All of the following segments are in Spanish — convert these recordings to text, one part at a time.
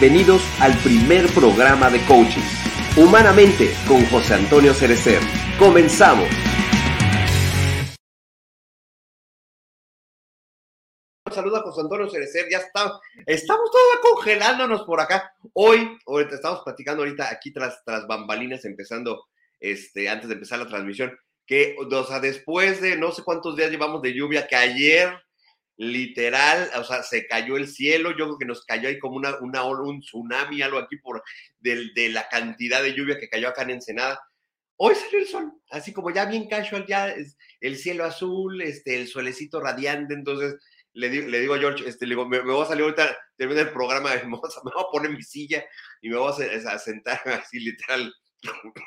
Bienvenidos al primer programa de coaching. Humanamente con José Antonio Cerecer. Comenzamos. Saluda José Antonio Cerecer, ya está, estamos todos congelándonos por acá. Hoy, ahorita estamos platicando ahorita aquí tras, tras bambalinas, empezando, este, antes de empezar la transmisión, que, o sea, después de no sé cuántos días llevamos de lluvia, que ayer literal, o sea, se cayó el cielo, yo creo que nos cayó ahí como una, una un tsunami, algo aquí por de, la cantidad de lluvia que cayó acá en Ensenada. Hoy salió el sol, así como ya bien casual, ya el cielo azul, este, el solecito radiante, entonces le, le digo a George, este, le digo, me, voy a salir ahorita, termina el programa, me voy, a, me voy a poner mi silla y me voy a, a sentar así literal,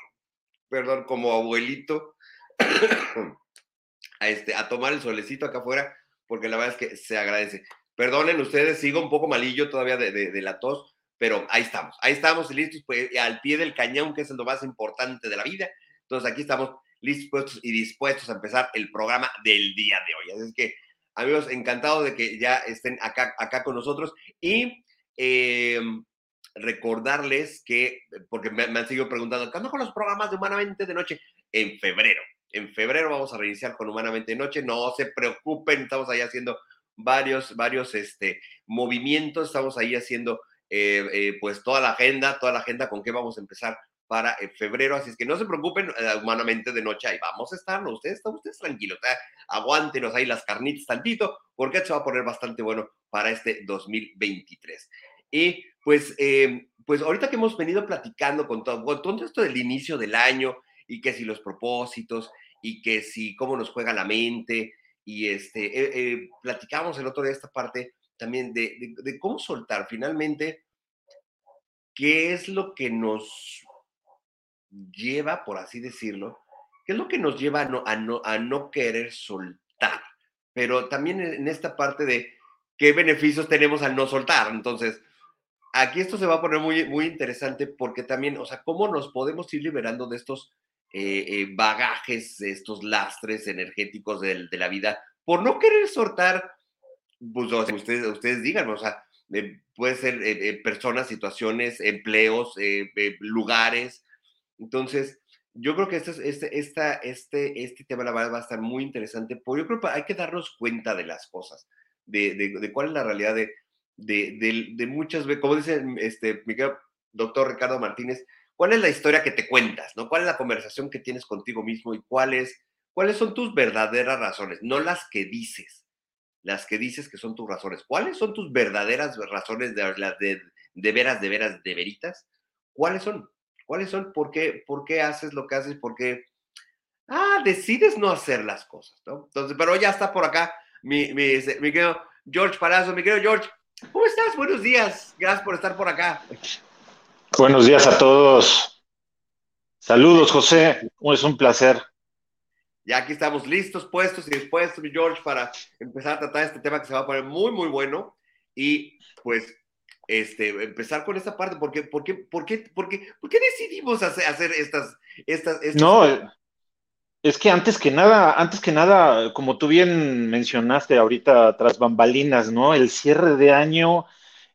perdón, como abuelito, a, este, a tomar el solecito acá afuera porque la verdad es que se agradece. Perdonen ustedes, sigo un poco malillo todavía de, la tos, pero ahí estamos, ahí estamos listos pues, al pie del cañón, que es lo más importante de la vida. Entonces aquí estamos listos y dispuestos a empezar el programa del día de hoy. Así es que, amigos, encantado de que ya estén acá, acá con nosotros y em, recordarles que, porque me, han seguido preguntando, ¿qué onda con los programas de Humanamente de Noche? En febrero, en febrero vamos a reiniciar con Humanamente Noche. No se preocupen, estamos ahí haciendo varios, varios este, movimientos. Estamos ahí haciendo eh, eh, pues toda la agenda, toda la agenda con qué vamos a empezar para eh, febrero. Así es que no se preocupen, Humanamente de Noche ahí vamos a estar. ¿no? Ustedes, ustedes tranquilos, aguántenos ahí las carnitas tantito, porque esto va a poner bastante bueno para este 2023. Y pues, pues ahorita que hemos venido platicando con todo, con todo esto del inicio del año, y que si los propósitos y que si cómo nos juega la mente y este, eh, eh, platicamos el otro día esta parte también de, cómo soltar finalmente qué es lo que nos lleva, por así decirlo, qué es lo que nos lleva a no, a no, a no querer soltar, pero también en esta parte de qué beneficios tenemos al no soltar. Entonces, aquí esto se va a poner muy, muy interesante porque también, o sea, cómo nos podemos ir liberando de estos eh, eh, bagajes, estos lastres energéticos de, la vida, por no querer soltar, pues ustedes, ustedes digan, o sea, eh, puede ser personas, situaciones, empleos, lugares. Entonces, yo creo que este, este, esta, este, este tema va a estar muy interesante, porque yo creo que hay que darnos cuenta de las cosas, de, cuál es la realidad de, muchas veces, como dice este, mi doctor Ricardo Martínez, ¿Cuál es la historia que te cuentas? ¿no? ¿Cuál es la conversación que tienes contigo mismo y cuáles, cuáles son tus verdaderas razones? No las que dices, las que dices que son tus razones. ¿Cuáles son tus verdaderas razones de, de, de veras, de veras, de veritas? ¿Cuáles son? ¿Cuáles son? ¿Por qué, ¿Por qué haces lo que haces? ¿Por qué? Ah, decides no hacer las cosas, ¿no? Entonces, pero ya está por acá mi, mi, mi querido George Palazzo, mi querido George. ¿Cómo estás? Buenos días. Gracias por estar por acá. Buenos días a todos. Saludos, José. Es un placer. Ya aquí estamos listos, puestos y dispuestos, George, para empezar a tratar este tema que se va a poner muy, muy bueno. Y pues, este, empezar con esta parte, porque, ¿por qué, por qué, por qué, por qué decidimos hacer, hacer estas, estas, estas, No, es que antes que nada, antes que nada, como tú bien mencionaste ahorita tras bambalinas, ¿no? El cierre de año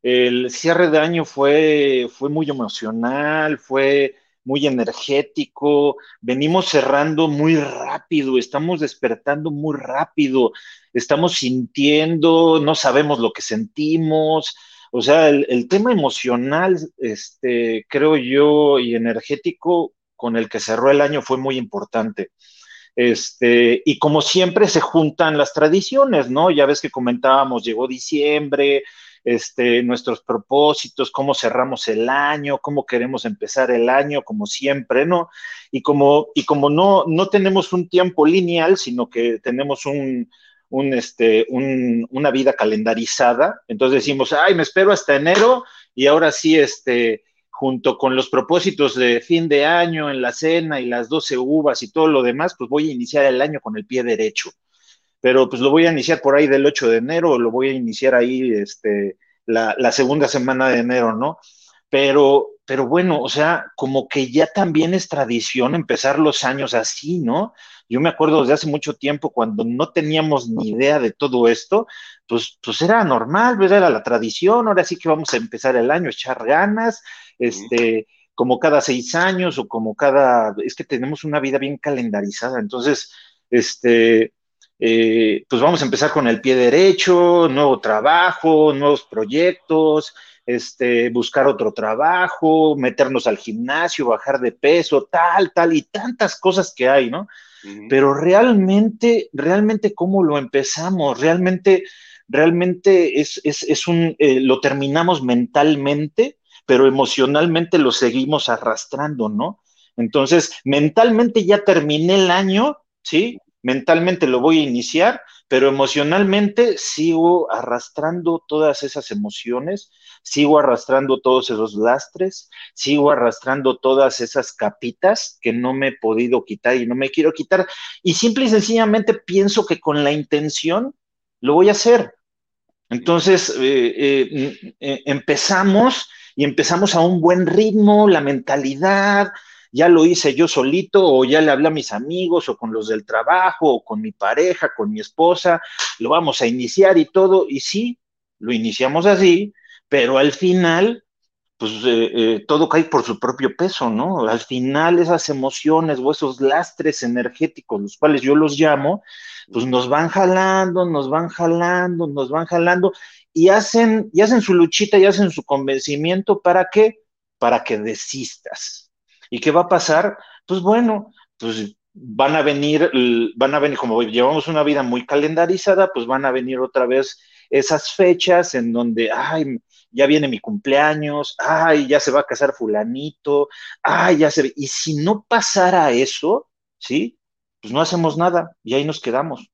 el cierre de año fue, fue muy emocional, fue muy energético, venimos cerrando muy rápido, estamos despertando muy rápido, estamos sintiendo, no sabemos lo que sentimos, o sea, el, tema emocional, este, creo yo, y energético con el que cerró el año fue muy importante. Este, y como siempre se juntan las tradiciones, ¿no? Ya ves que comentábamos, llegó diciembre, este, nuestros propósitos, cómo cerramos el año, cómo queremos empezar el año, como siempre, ¿no? Y como, y como no, no tenemos un tiempo lineal, sino que tenemos un, este, un, una vida calendarizada, entonces decimos, ay, me espero hasta enero y ahora sí, este, junto con los propósitos de fin de año en la cena y las 12 uvas y todo lo demás, pues voy a iniciar el año con el pie derecho pero pues lo voy a iniciar por ahí del 8 de enero, lo voy a iniciar ahí este, la, segunda semana de enero, ¿no? Pero pero bueno, o sea, como que ya también es tradición empezar los años así, ¿no? Yo me acuerdo desde hace mucho tiempo cuando no teníamos ni idea de todo esto, pues, pues era normal, ¿verdad? Era la tradición, ahora sí que vamos a empezar el año, echar ganas, este, como cada seis años o como cada, es que tenemos una vida bien calendarizada, entonces, este, eh, pues vamos a empezar con el pie derecho, nuevo trabajo, nuevos proyectos, este, buscar otro trabajo, meternos al gimnasio, bajar de peso, tal, tal, y tantas cosas que hay, ¿no? Pero realmente, realmente, ¿cómo lo empezamos? Realmente, realmente es, es, es un, eh, lo terminamos mentalmente, pero emocionalmente lo seguimos arrastrando, ¿no? Entonces, mentalmente ya terminé el año, ¿sí? Mentalmente lo voy a iniciar, pero emocionalmente sigo arrastrando todas esas emociones, sigo arrastrando todos esos lastres, sigo arrastrando todas esas capitas que no me he podido quitar y no me quiero quitar. Y simple y sencillamente pienso que con la intención lo voy a hacer. Entonces, eh, eh, eh, empezamos y empezamos a un buen ritmo, la mentalidad, ya lo hice yo solito o ya le hablé a mis amigos o con los del trabajo o con mi pareja, con mi esposa, lo vamos a iniciar y todo. Y sí, lo iniciamos así, pero al final, pues eh, eh, todo cae por su propio peso, ¿no? Al final esas emociones o esos lastres energéticos, los cuales yo los llamo, pues nos van jalando, nos van jalando, nos van jalando y hacen, y hacen su luchita y hacen su convencimiento para qué? Para que desistas. ¿Y qué va a pasar? Pues bueno, pues van a venir, van a venir, como llevamos una vida muy calendarizada, pues van a venir otra vez esas fechas en donde, ay, ya viene mi cumpleaños, ay, ya se va a casar fulanito, ay, ya se... Y si no pasara eso, ¿sí? Pues no hacemos nada y ahí nos quedamos.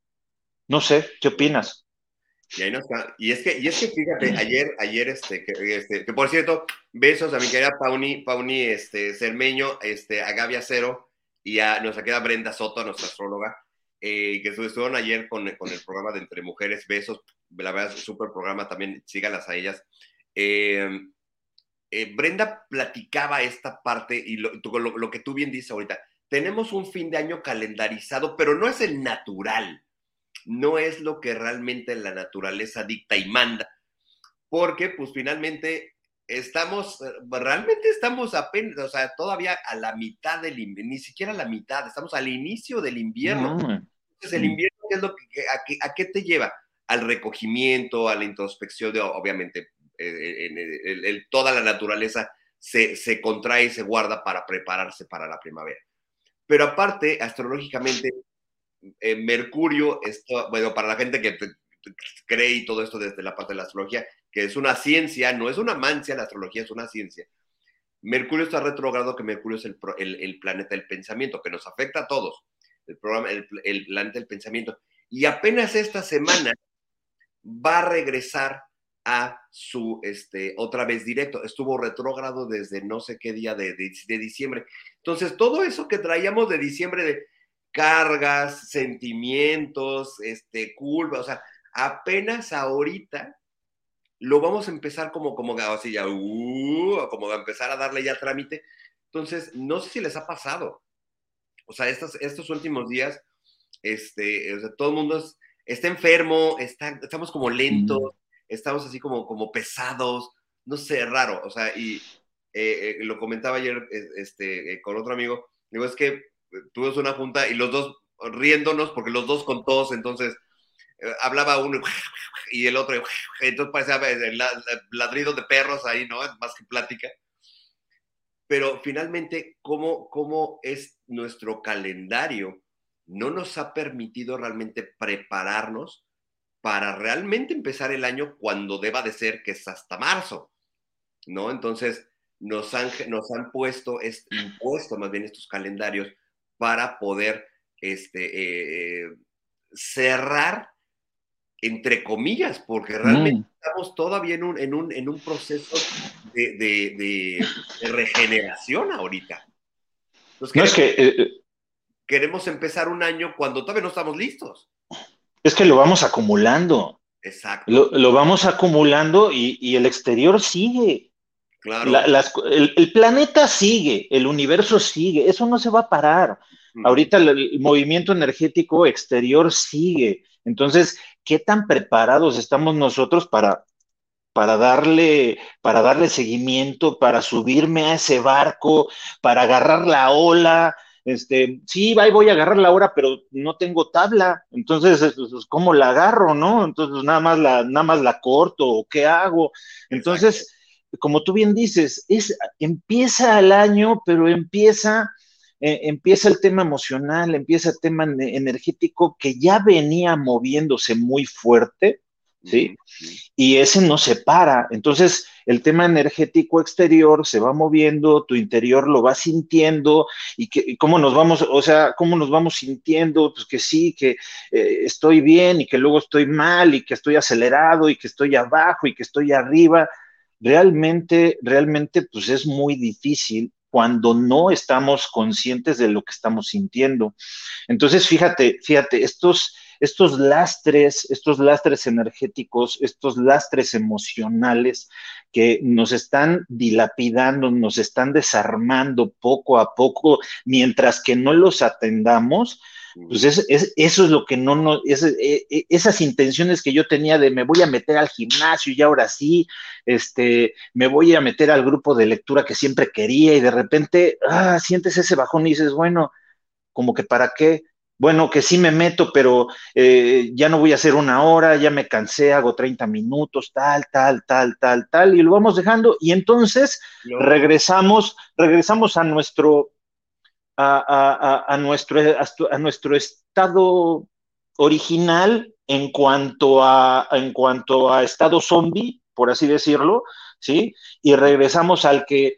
No sé, ¿qué opinas? Y ahí no. Y es que, y es que fíjate, ayer, ayer, este, que, este, que por cierto, besos a mi querida Pauni, Pauni, este, Cermeño, este, a Gaby Acero y a nuestra querida Brenda Soto, nuestra astróloga, eh, que estuvieron ayer con, con, el programa de Entre Mujeres, besos, la verdad súper programa también, síganlas a ellas. Eh, eh, Brenda platicaba esta parte y lo, lo, lo que tú bien dices ahorita, tenemos un fin de año calendarizado, pero no es el natural no es lo que realmente la naturaleza dicta y manda, porque pues finalmente estamos, eh, realmente estamos apenas, o sea, todavía a la mitad del invierno, ni siquiera a la mitad, estamos al inicio del invierno. Entonces, el invierno, ¿qué es lo que, a, qué, te lleva? Al recogimiento, a la introspección, de, obviamente, eh, en toda la naturaleza se, se contrae y se guarda para prepararse para la primavera. Pero aparte, astrológicamente, Mercurio, esto, bueno, para la gente que cree y todo esto desde la parte de la astrología, que es una ciencia, no es una mancia, la astrología es una ciencia. Mercurio está retrogrado, que Mercurio es el, planeta del pensamiento, que nos afecta a todos, el, programa, el planeta del pensamiento. Y apenas esta semana va a regresar a su, este, otra vez directo. Estuvo retrógrado desde no sé qué día de, de, de, diciembre. Entonces, todo eso que traíamos de diciembre de, cargas, sentimientos, este, culpa, o sea, apenas ahorita lo vamos a empezar como, como así ya, uh, como a empezar a darle ya trámite. Entonces, no sé si les ha pasado. O sea, estos, estos últimos días, este, o sea, todo el mundo está enfermo, está, estamos como lentos, estamos así como, como pesados, no sé, raro. O sea, y eh, eh, lo comentaba ayer este, eh, con otro amigo, digo, es que tuvimos una junta y los dos riéndonos, porque los dos con todos, entonces eh, hablaba uno y el otro, entonces parecía el ladrido de perros ahí, ¿no? Más que plática. Pero finalmente, ¿cómo, ¿cómo es nuestro calendario? No nos ha permitido realmente prepararnos para realmente empezar el año cuando deba de ser, que es hasta marzo, ¿no? Entonces, nos han, nos han puesto, es, impuesto más bien estos calendarios para poder este, eh, cerrar, entre comillas, porque realmente mm. estamos todavía en un, en un, en un proceso de, de, regeneración ahorita. no es que, eh, eh, queremos empezar un año cuando todavía no estamos listos. Es que lo vamos acumulando. Exacto. Lo, lo vamos acumulando y, y, el exterior sigue. Claro. el, planeta sigue, el universo sigue, eso no se va a parar. Ahorita el, movimiento energético exterior sigue. Entonces, ¿qué tan preparados estamos nosotros para, para darle, para darle seguimiento, para subirme a ese barco, para agarrar la ola? Este, sí, voy a agarrar la ola, pero no tengo tabla. Entonces, ¿cómo la agarro, no? Entonces, nada más la, nada más la corto, ¿o qué hago? Entonces, como tú bien dices, es, empieza el año, pero empieza, eh, empieza el tema emocional, empieza el tema energético que ya venía moviéndose muy fuerte, ¿sí? Y ese no se para. Entonces, el tema energético exterior se va moviendo, tu interior lo va sintiendo, y, que, cómo nos vamos, o sea, cómo nos vamos sintiendo, pues que sí, que eh, estoy bien y que luego estoy mal y que estoy acelerado y que estoy abajo y que estoy arriba realmente, realmente, pues es muy difícil cuando no estamos conscientes de lo que estamos sintiendo. Entonces, fíjate, fíjate, estos, estos lastres, estos lastres energéticos, estos lastres emocionales que nos están dilapidando, nos están desarmando poco a poco, mientras que no los atendamos, pues es, eso es lo que no, no es, e, e, esas intenciones que yo tenía de me voy a meter al gimnasio y ahora sí, este, me voy a meter al grupo de lectura que siempre quería y de repente, ah, sientes ese bajón y dices, bueno, como que para qué, bueno, que sí me meto, pero eh, ya no voy a hacer una hora, ya me cansé, hago 30 minutos, tal, tal, tal, tal, tal, y lo vamos dejando y entonces regresamos, regresamos a nuestro a, nuestro, a nuestro estado original en cuanto a, en cuanto a estado zombie, por así decirlo, ¿sí? Y regresamos al que,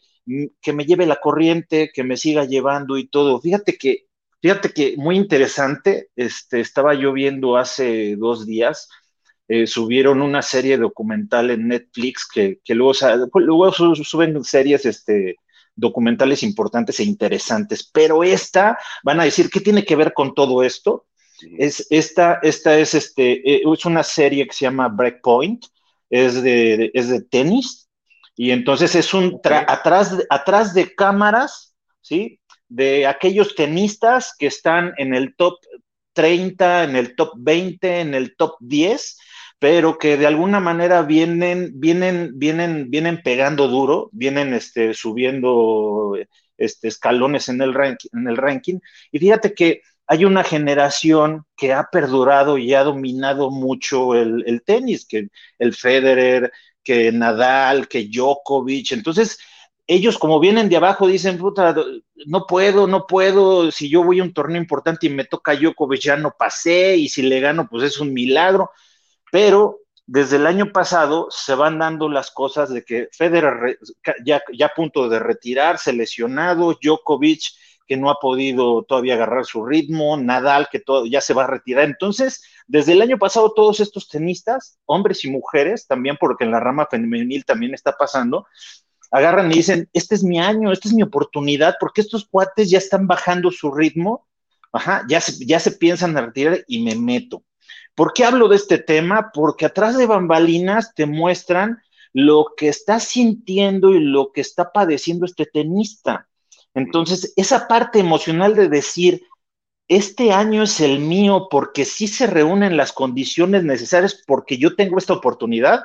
que me lleve la corriente, que me siga llevando y todo. Fíjate que, fíjate que muy interesante, este, estaba yo viendo hace dos días, eh, subieron una serie documental en Netflix que, que luego, luego suben series, este, documentales importantes e interesantes, pero esta, van a decir, ¿qué tiene que ver con todo esto? Es, esta, esta es, este, eh, es una serie que se llama Breakpoint, es de, es de tenis, y entonces es un, atrás, atrás de cámaras, ¿sí? De aquellos tenistas que están en el top 30, en el top 20, en el top 10, pero que de alguna manera vienen, vienen, vienen, vienen pegando duro, vienen este, subiendo este, escalones en el, ranking, en el ranking. Y fíjate que hay una generación que ha perdurado y ha dominado mucho el, tenis, que el Federer, que Nadal, que Djokovic. Entonces, ellos como vienen de abajo dicen, puta, no puedo, no puedo, si yo voy a un torneo importante y me toca Djokovic ya no pasé y si le gano pues es un milagro pero desde el año pasado se van dando las cosas de que Federer ya, a punto de retirarse, lesionado, Djokovic que no ha podido todavía agarrar su ritmo, Nadal que ya se va a retirar. Entonces, desde el año pasado todos estos tenistas, hombres y mujeres, también porque en la rama femenil también está pasando, agarran y dicen, este es mi año, esta es mi oportunidad, porque estos cuates ya están bajando su ritmo, ajá, ya se, ya se piensan retirar y me meto. ¿Por qué hablo de este tema? Porque atrás de bambalinas te muestran lo que está sintiendo y lo que está padeciendo este tenista. Entonces, esa parte emocional de decir, este año es el mío porque sí se reúnen las condiciones necesarias porque yo tengo esta oportunidad,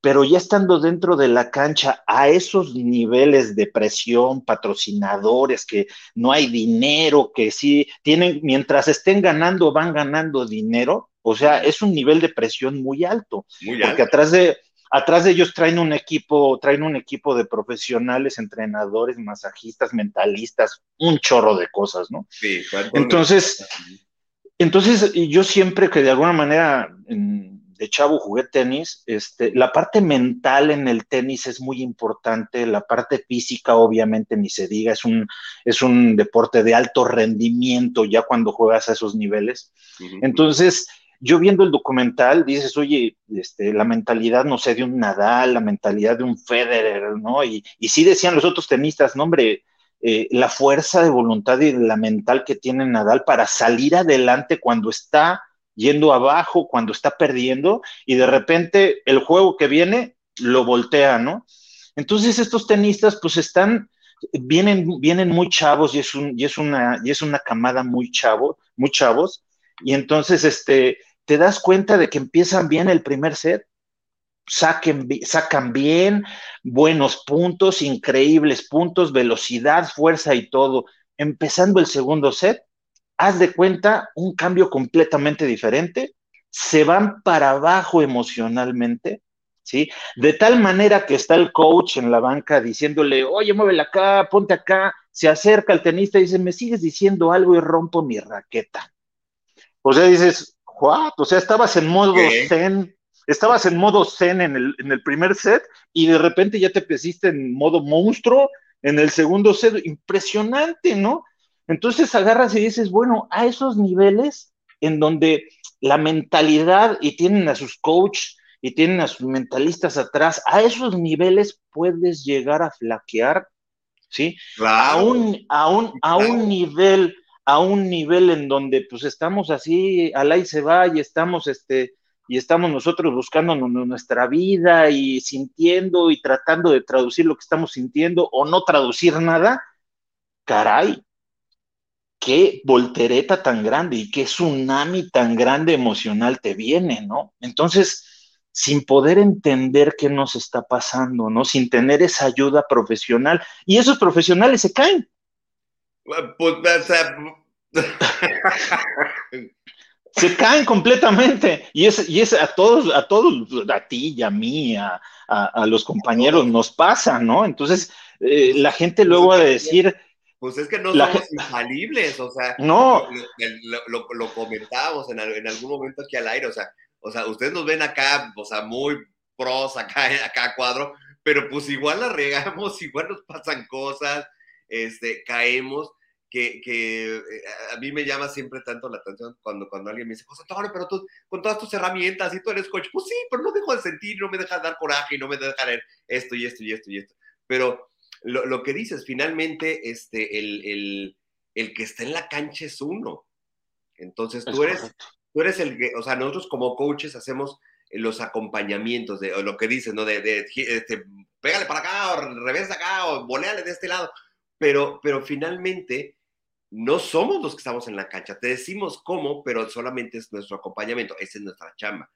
pero ya estando dentro de la cancha a esos niveles de presión, patrocinadores, que no hay dinero, que sí tienen, mientras estén ganando, van ganando dinero, o sea, es un nivel de presión muy alto. porque atrás de, atrás de ellos traen un equipo, traen un equipo de profesionales, entrenadores, masajistas, mentalistas, un chorro de cosas, ¿no? Sí, entonces, entonces yo siempre que de alguna manera de chavo jugué tenis, este, la parte mental en el tenis es muy importante, la parte física obviamente ni se diga, es un, es un deporte de alto rendimiento ya cuando juegas a esos niveles. Entonces, yo viendo el documental, dices, oye, este, la mentalidad, no sé, de un Nadal, la mentalidad de un Federer, ¿no? Y, y sí decían los otros tenistas, no, hombre, eh, la fuerza de voluntad y la mental que tiene Nadal para salir adelante cuando está yendo abajo, cuando está perdiendo, y de repente el juego que viene lo voltea, ¿no? Entonces estos tenistas pues están, vienen, vienen muy chavos y es, un, y, es una, y es una camada muy chavo, muy chavos, y entonces este, te das cuenta de que empiezan bien el primer set, saquen, sacan bien, buenos puntos, increíbles puntos, velocidad, fuerza y todo. Empezando el segundo set, haz de cuenta un cambio completamente diferente, se van para abajo emocionalmente, ¿sí? De tal manera que está el coach en la banca diciéndole, oye, muévela acá, ponte acá, se acerca el tenista y dice, me sigues diciendo algo y rompo mi raqueta. O sea, dices, what? O sea, estabas en modo zen, estabas en modo zen en el, en el primer set y de repente ya te pusiste en modo monstruo en el segundo set, impresionante, ¿no? Entonces agarras y dices, bueno, a esos niveles en donde la mentalidad y tienen a sus coaches y tienen a sus mentalistas atrás, a esos niveles puedes llegar a flaquear, ¿sí? A, un, a, un, a un nivel, a un nivel en donde pues estamos así, al ahí se va y estamos, este, y estamos nosotros buscando nuestra vida y sintiendo y tratando de traducir lo que estamos sintiendo o no traducir nada, caray, qué voltereta tan grande y qué tsunami tan grande emocional te viene, ¿no? Entonces, sin poder entender qué nos está pasando, ¿no? Sin tener esa ayuda profesional. Y esos profesionales se caen. Pues, se caen completamente. Y es, y es a todos, a todos, a ti y a mí, a, los compañeros, nos pasa, ¿no? Entonces, eh, la gente luego va a decir pues es que no somos infalibles, o sea, no. Lo, comentábamos en, algún momento aquí al aire, o sea, o sea, ustedes nos ven acá, o sea, muy pros acá, acá cuadro, pero pues igual la regamos, igual nos pasan cosas, este, caemos, que, que eh, a mí me llama siempre tanto la atención cuando, cuando alguien me dice, José Antonio, pero tú, con todas tus herramientas y tú eres coach, pues sí, pero no dejo de sentir, no me deja de dar coraje, y no me deja de esto y esto y esto y esto, pero lo, que dices, finalmente, este, el, que está en la cancha es uno. Entonces, tú eres, tú eres el que, o sea, nosotros como coaches hacemos los acompañamientos de lo que dices, ¿no? De, de este, pégale para acá, o revés acá, o voleale de este lado. Pero, pero finalmente, no somos los que estamos en la cancha. Te decimos cómo, pero solamente es nuestro acompañamiento. Esa es nuestra chamba.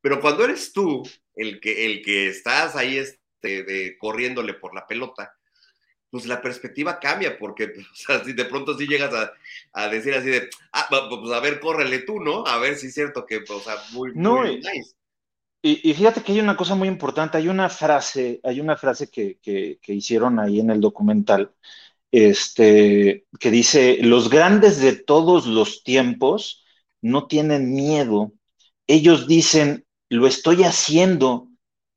Pero cuando eres tú el que, el que estás ahí este, corriéndole por la pelota, pues la perspectiva cambia, porque, o sea, si de pronto sí llegas a, decir así de, ah, pues a ver, córrele tú, ¿no? A ver si es cierto que, o sea, muy, no, nice. Y, fíjate que hay una cosa muy importante, hay una frase, hay una frase que, que, hicieron ahí en el documental, este, que dice, los grandes de todos los tiempos no tienen miedo, ellos dicen, lo estoy haciendo,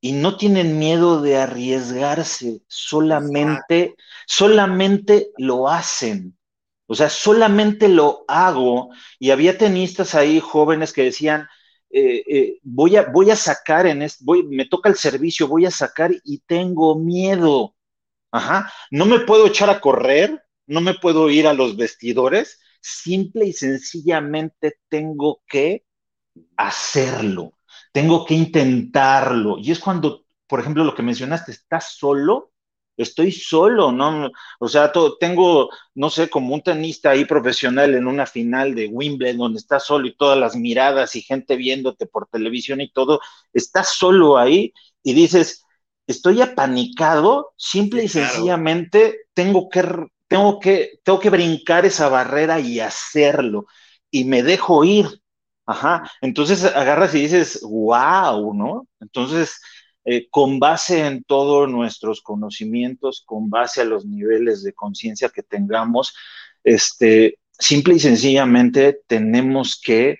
y no tienen miedo de arriesgarse, solamente, solamente lo hacen. O sea, solamente lo hago. Y había tenistas ahí jóvenes que decían, eh, eh, voy, a, voy a sacar en este, voy, me toca el servicio, voy a sacar y tengo miedo. Ajá, no me puedo echar a correr, no me puedo ir a los vestidores, simple y sencillamente tengo que hacerlo tengo que intentarlo. Y es cuando, por ejemplo, lo que mencionaste, ¿estás solo? Estoy solo, ¿no? O sea, tengo, no sé, como un tenista ahí profesional en una final de Wimbledon, donde estás solo y todas las miradas y gente viéndote por televisión y todo, estás solo ahí y dices, estoy apanicado, simple y sencillamente tengo que, tengo que, tengo que brincar esa barrera y hacerlo. Y me dejo ir, Ajá, entonces agarras y dices, wow, ¿no? Entonces, eh, con base en todos nuestros conocimientos, con base a los niveles de conciencia que tengamos, este, simple y sencillamente tenemos que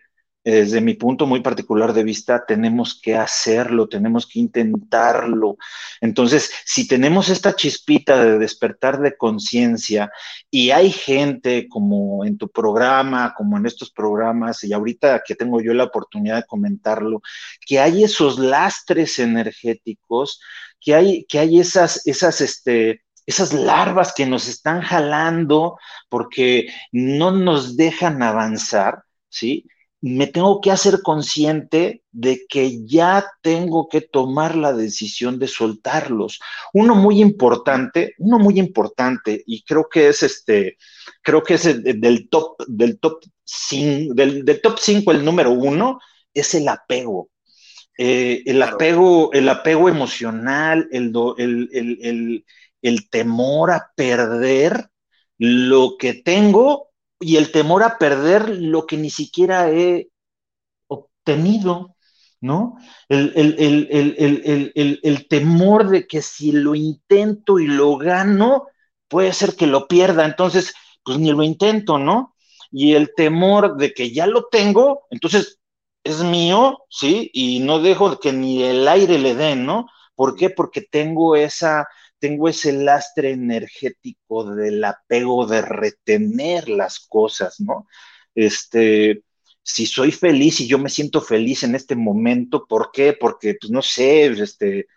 desde mi punto muy particular de vista, tenemos que hacerlo, tenemos que intentarlo. Entonces, si tenemos esta chispita de despertar de conciencia y hay gente como en tu programa, como en estos programas, y ahorita que tengo yo la oportunidad de comentarlo, que hay esos lastres energéticos, que hay, que hay esas, esas, este, esas larvas que nos están jalando porque no nos dejan avanzar, ¿sí? Me tengo que hacer consciente de que ya tengo que tomar la decisión de soltarlos. Uno muy importante, uno muy importante, y creo que es este, creo que es del top, del top 5, del, top 5, el número uno, es el apego. Eh, el apego, el apego emocional, el, el, el temor a perder lo que tengo y el temor a perder lo que ni siquiera he obtenido, ¿no? El, temor de que si lo intento y lo gano, puede ser que lo pierda, entonces, pues ni lo intento, ¿no? Y el temor de que ya lo tengo, entonces es mío, ¿sí? Y no dejo que ni el aire le den, ¿no? ¿Por qué? Porque tengo esa tengo ese lastre energético del apego de retener las cosas, ¿no? Este, si soy feliz y yo me siento feliz en este momento, ¿por qué? Porque, pues no sé, este,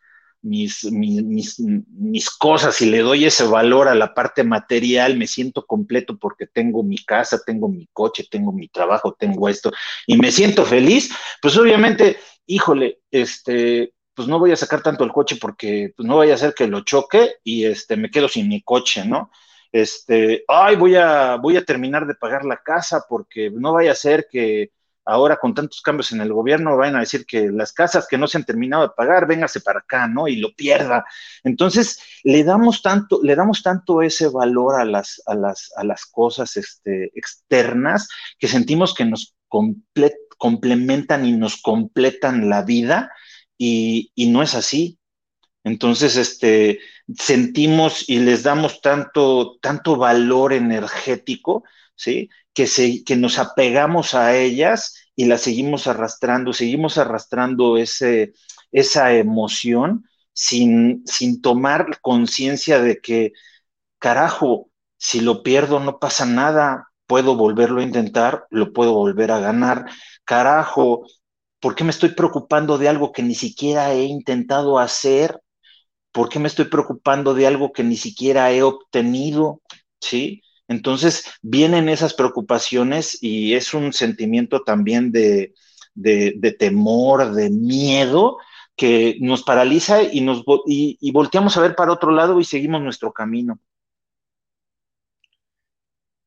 mis, mis, mis, cosas y le doy ese valor a la parte material, me siento completo porque tengo mi casa, tengo mi coche, tengo mi trabajo, tengo esto, y me siento feliz, pues obviamente, híjole, este, pues no voy a sacar tanto el coche porque pues no vaya a ser que lo choque y este, me quedo sin mi coche, ¿no? Este, ay, voy a, voy a terminar de pagar la casa porque no vaya a ser que ahora con tantos cambios en el gobierno vayan a decir que las casas que no se han terminado de pagar, véngase para acá, ¿no? Y lo pierda. Entonces, le damos tanto, le damos tanto ese valor a las, a las, a las cosas este, externas que sentimos que nos complementan y nos completan la vida y, no es así. Entonces, este, sentimos y les damos tanto, tanto valor energético, ¿sí? Que, se, que nos apegamos a ellas y las seguimos arrastrando, seguimos arrastrando ese, esa emoción sin, sin tomar conciencia de que, carajo, si lo pierdo no pasa nada, puedo volverlo a intentar, lo puedo volver a ganar, carajo, ¿Por qué me estoy preocupando de algo que ni siquiera he intentado hacer? ¿Por qué me estoy preocupando de algo que ni siquiera he obtenido? ¿Sí? Entonces vienen esas preocupaciones y es un sentimiento también de, temor, de miedo, que nos paraliza y, nos, y, volteamos a ver para otro lado y seguimos nuestro camino.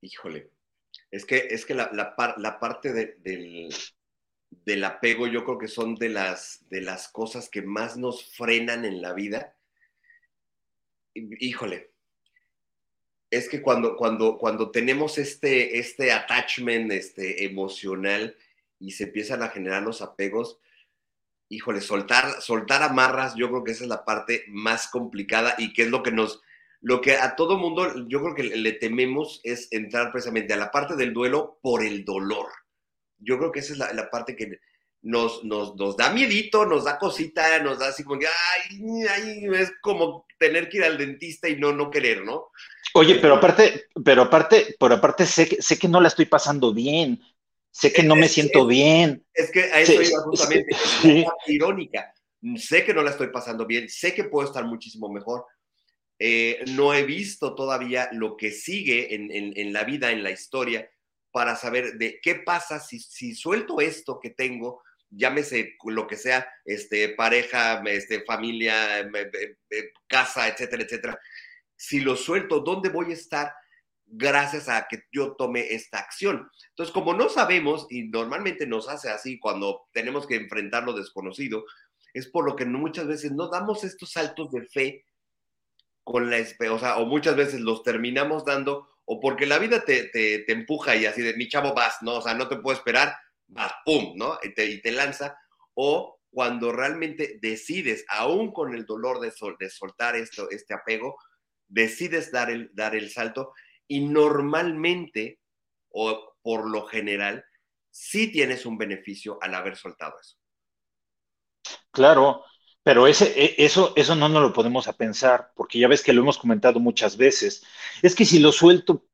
Híjole, es que, es que la, parte del, del apego yo creo que son de las, de las cosas que más nos frenan en la vida. Híjole, es que cuando, cuando, cuando tenemos este, este attachment este, emocional y se empiezan a generar los apegos, híjole, soltar, soltar amarras, yo creo que esa es la parte más complicada y que es lo que nos, lo que a todo mundo, yo creo que le tememos es entrar precisamente a la parte del duelo por el dolor yo creo que esa es la, parte que nos, nos, nos, da miedito, nos da cosita, nos da así como que, ay, ay, es como tener que ir al dentista y no, no querer, ¿no? Oye, pero aparte, pero aparte, pero aparte sé que, sé que no la estoy pasando bien, sé que no me siento bien. Es que a eso iba justamente, es irónica. Sé que no la estoy pasando bien, sé que puedo estar muchísimo mejor. Eh, no he visto todavía lo que sigue en, en, en la vida, en la historia, para saber de qué pasa si, si suelto esto que tengo, llámese lo que sea, este, pareja, este, familia, casa, etcétera, etcétera. Si lo suelto, ¿dónde voy a estar gracias a que yo tome esta acción? Entonces, como no sabemos, y normalmente nos hace así cuando tenemos que enfrentar lo desconocido, es por lo que muchas veces no damos estos saltos de fe con la, o o muchas veces los terminamos dando o porque la vida te, te, empuja y así de, mi chavo, vas, ¿no? O sea, no te puedo esperar, vas, pum, ¿no? Y te, y te lanza. O cuando realmente decides, aún con el dolor de, de soltar esto, este apego, decides dar el, dar el salto y normalmente, o por lo general, sí tienes un beneficio al haber soltado eso. Claro, pero ese, e, eso, eso no nos lo podemos a pensar, porque ya ves que lo hemos comentado muchas veces. Es que si lo suelto,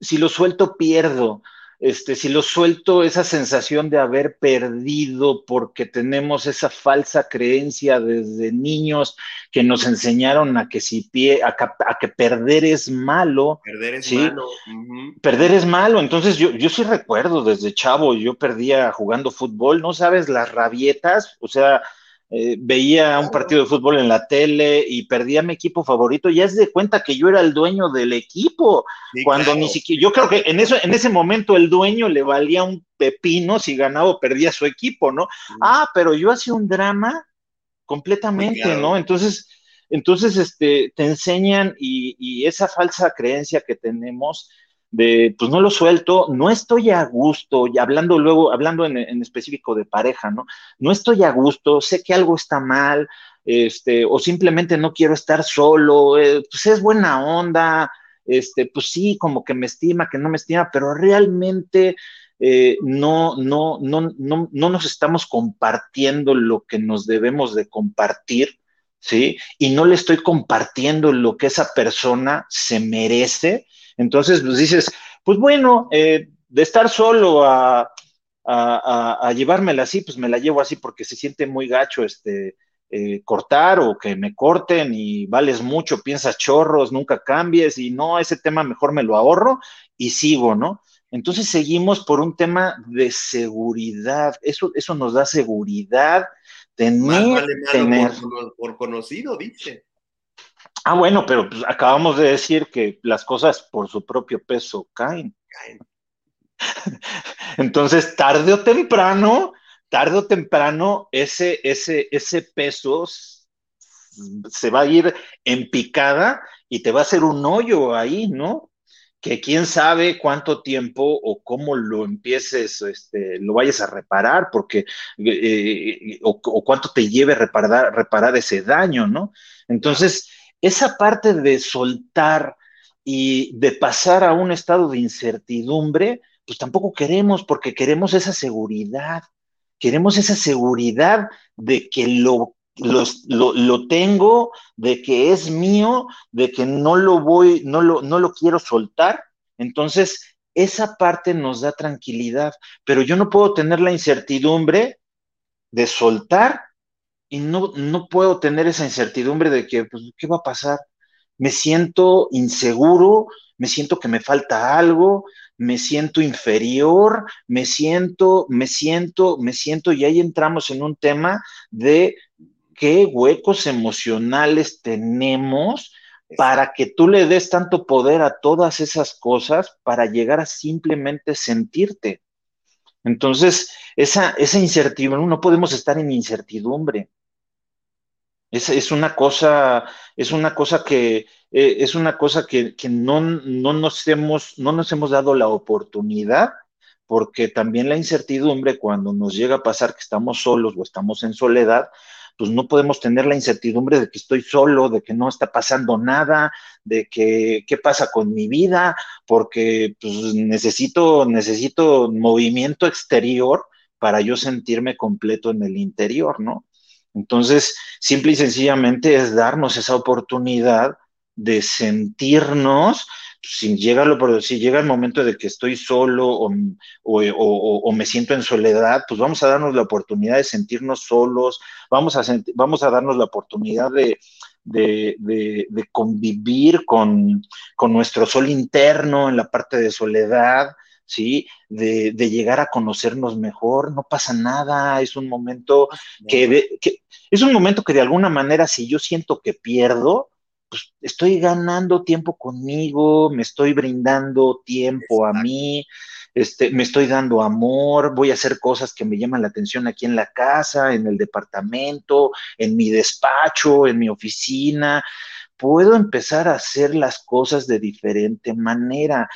si lo suelto, pierdo. este, si lo suelto, esa sensación de haber perdido porque tenemos esa falsa creencia desde niños que nos enseñaron a que si pie, a, que perder es malo. Perder es malo. Perder es malo. Entonces yo, yo sí recuerdo desde chavo, yo perdía jugando fútbol, ¿no sabes? Las rabietas, o sea, eh, veía un partido de fútbol en la tele y perdía mi equipo favorito, ya es de cuenta que yo era el dueño del equipo, cuando ni siquiera, yo creo que en eso, en ese momento el dueño le valía un pepino si ganaba o perdía su equipo, ¿no? Ah, pero yo hacía un drama completamente, ¿no? Entonces, entonces, este, te enseñan y, y esa falsa creencia que tenemos, de, pues no lo suelto, no estoy a gusto, y hablando luego, hablando en, específico de pareja, ¿no? No estoy a gusto, sé que algo está mal, este, o simplemente no quiero estar solo, eh, pues es buena onda, este, pues sí, como que me estima, que no me estima, pero realmente eh, no, no, no, no, no nos estamos compartiendo lo que nos debemos de compartir, ¿sí? Y no le estoy compartiendo lo que esa persona se merece, entonces, pues dices, pues bueno, eh, de estar solo a, a, llevármela así, pues me la llevo así porque se siente muy gacho este eh, cortar o que me corten y vales mucho, piensas chorros, nunca cambies y no, ese tema mejor me lo ahorro y sigo, ¿no? Entonces seguimos por un tema de seguridad, eso, eso nos da seguridad, tener, tener. por conocido, dice. Ah, bueno, pero pues, acabamos de decir que las cosas por su propio peso caen. Entonces, tarde o temprano, tarde o temprano, ese, ese, ese peso se va a ir en picada y te va a hacer un hoyo ahí, ¿no? Que quién sabe cuánto tiempo o cómo lo empieces, este, lo vayas a reparar, porque, eh, o, cuánto te lleve reparar, reparar ese daño, ¿no? Entonces, esa parte de soltar y de pasar a un estado de incertidumbre, pues tampoco queremos, porque queremos esa seguridad, queremos esa seguridad de que lo, lo, tengo, de que es mío, de que no lo voy, no lo, no lo quiero soltar. Entonces, esa parte nos da tranquilidad, pero yo no puedo tener la incertidumbre de soltar y no, no puedo tener esa incertidumbre de que, pues, ¿qué va a pasar? Me siento inseguro, me siento que me falta algo, me siento inferior, me siento, me siento, me siento, y ahí entramos en un tema de qué huecos emocionales tenemos para que tú le des tanto poder a todas esas cosas para llegar a simplemente sentirte. Entonces, esa, esa incertidumbre, no podemos estar en incertidumbre. Es, una cosa, es una cosa que, eh, es una cosa que, no, no, nos hemos, no nos hemos dado la oportunidad, porque también la incertidumbre, cuando nos llega a pasar que estamos solos o estamos en soledad, pues no podemos tener la incertidumbre de que estoy solo, de que no está pasando nada, de que qué pasa con mi vida, porque pues, necesito, necesito movimiento exterior para yo sentirme completo en el interior, ¿no? Entonces, simple y sencillamente es darnos esa oportunidad de sentirnos, si llega, lo, si llega el momento de que estoy solo o, me siento en soledad, pues vamos a darnos la oportunidad de sentirnos solos, vamos a, vamos a darnos la oportunidad de, convivir con, con, nuestro sol interno en la parte de soledad, ¿sí? De, llegar a conocernos mejor, no pasa nada, es un momento que, es un momento que de alguna manera si yo siento que pierdo, pues estoy ganando tiempo conmigo, me estoy brindando tiempo a mí, este, me estoy dando amor, voy a hacer cosas que me llaman la atención aquí en la casa, en el departamento, en mi despacho, en mi oficina. Puedo empezar a hacer las cosas de diferente manera.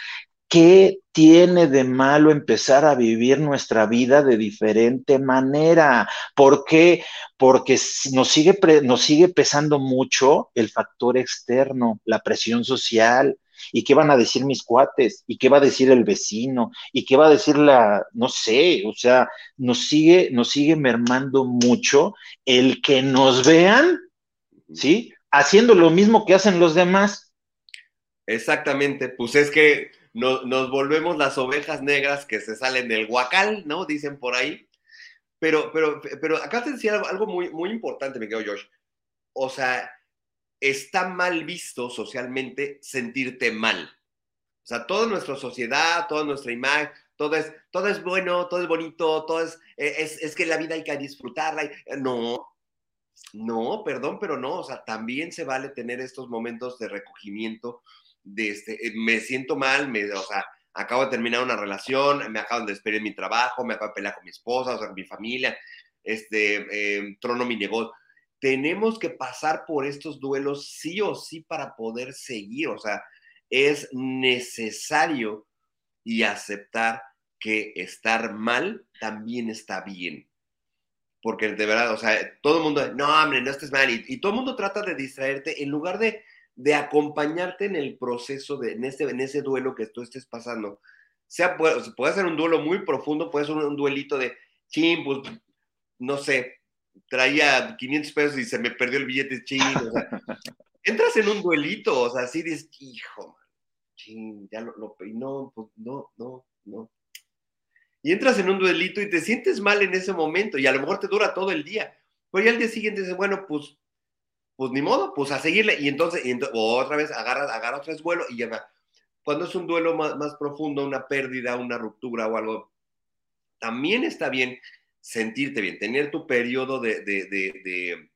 ¿Qué tiene de malo empezar a vivir nuestra vida de diferente manera? ¿Por qué? Porque nos sigue, nos sigue pesando mucho el factor externo, la presión social. ¿Y qué van a decir mis cuates? ¿Y qué va a decir el vecino? ¿Y qué va a decir la, no sé, o sea, nos sigue, nos sigue mermando mucho el que nos vean, ¿sí? Haciendo lo mismo que hacen los demás. Exactamente, pues es que nos, volvemos las ovejas negras que se salen del guacal, ¿no? Dicen por ahí. Pero, pero, pero acá te decía algo, muy, muy importante, me quedo Josh. O sea, está mal visto socialmente sentirte mal. O sea, toda nuestra sociedad, toda nuestra imagen, todo es, todo es bueno, todo es bonito, todo es, e, es, es que la vida hay que disfrutarla. No, no, perdón, pero no, o sea, también se vale tener estos momentos de recogimiento, de este, eh, me siento mal, me, o sea, acabo de terminar una relación, me acabo de despedir de mi trabajo, me acabo de pelear con mi esposa, o sea, mi familia, este, em, trono mi negocio. Tenemos que pasar por estos duelos sí o sí para poder seguir, o sea, es necesario y aceptar que estar mal también está bien. Porque de verdad, o sea, todo el mundo, no, hombre, no estés mal. Y, todo el mundo trata de distraerte en lugar de, de acompañarte en el proceso, de, en, ese, en ese duelo que tú estés pasando. Sea, puede, puede ser un duelo muy profundo, puede ser un, duelito de, ching, pues, no sé, traía 500 pesos y se me perdió el billete ching. O sea, entras en un duelito, o sea, así dices, hijo, ching, ya lo, lo no, pues no, no, no y entras en un duelito y te sientes mal en ese momento y a lo mejor te dura todo el día. Pero ya al día siguiente dices, bueno, pues, pues ni modo, pues a seguirle. Y entonces, otra vez agarra, agarra otra vez vuelo y ya va. Cuando es un duelo más, más profundo, una pérdida, una ruptura o algo, también está bien sentirte bien, tener tu periodo de, de, de, de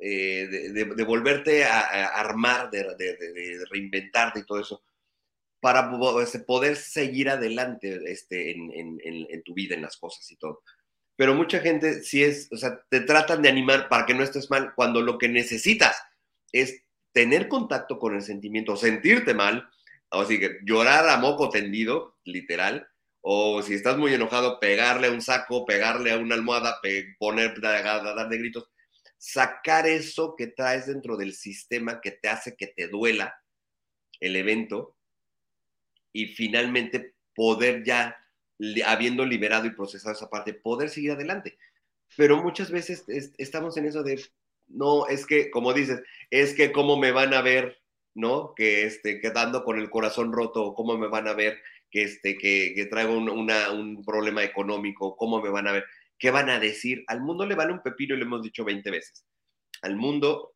eh, volverte a, armar, de, reinventarte y todo eso para este, poder seguir adelante este, en, tu vida, en las cosas y todo. Pero mucha gente sí es, o sea, te tratan de animar para que no estés mal cuando lo que necesitas es tener contacto con el sentimiento, sentirte mal, así que llorar a moco tendido, literal, o si estás muy enojado, pegarle a un saco, pegarle a una almohada, poner, dar de gritos, sacar eso que traes dentro del sistema que te hace que te duela el evento y finalmente poder ya, habiendo liberado y procesado esa parte, poder seguir adelante. Pero muchas veces estamos en eso de, no, es que, como dices, es que cómo me van a ver, ¿no? Que este, quedando con el corazón roto, cómo me van a ver que, este, que, que traigo un, un problema económico, cómo me van a ver, qué van a decir. Al mundo le vale un pepino y lo hemos dicho 20 veces. Al mundo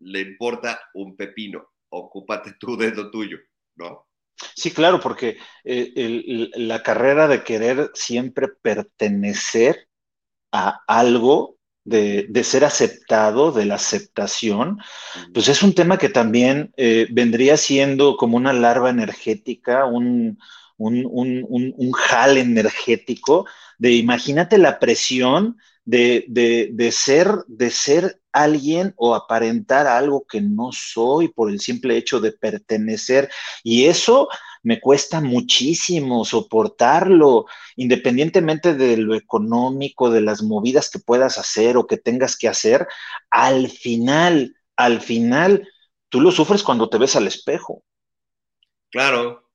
le importa un pepino, ocúpate tú de lo tuyo, ¿no? Sí, claro, porque eh, la carrera de querer siempre pertenecer a algo, de, ser aceptado, de la aceptación, pues es un tema que también eh, vendría siendo como una larva energética, un, un, un, un, jal energético, de imagínate la presión de, de, de, ser, de ser alguien o aparentar algo que no soy por el simple hecho de pertenecer. Y eso me cuesta muchísimo soportarlo, independientemente de lo económico, de las movidas que puedas hacer o que tengas que hacer, al final, al final, tú lo sufres cuando te ves al espejo. Claro.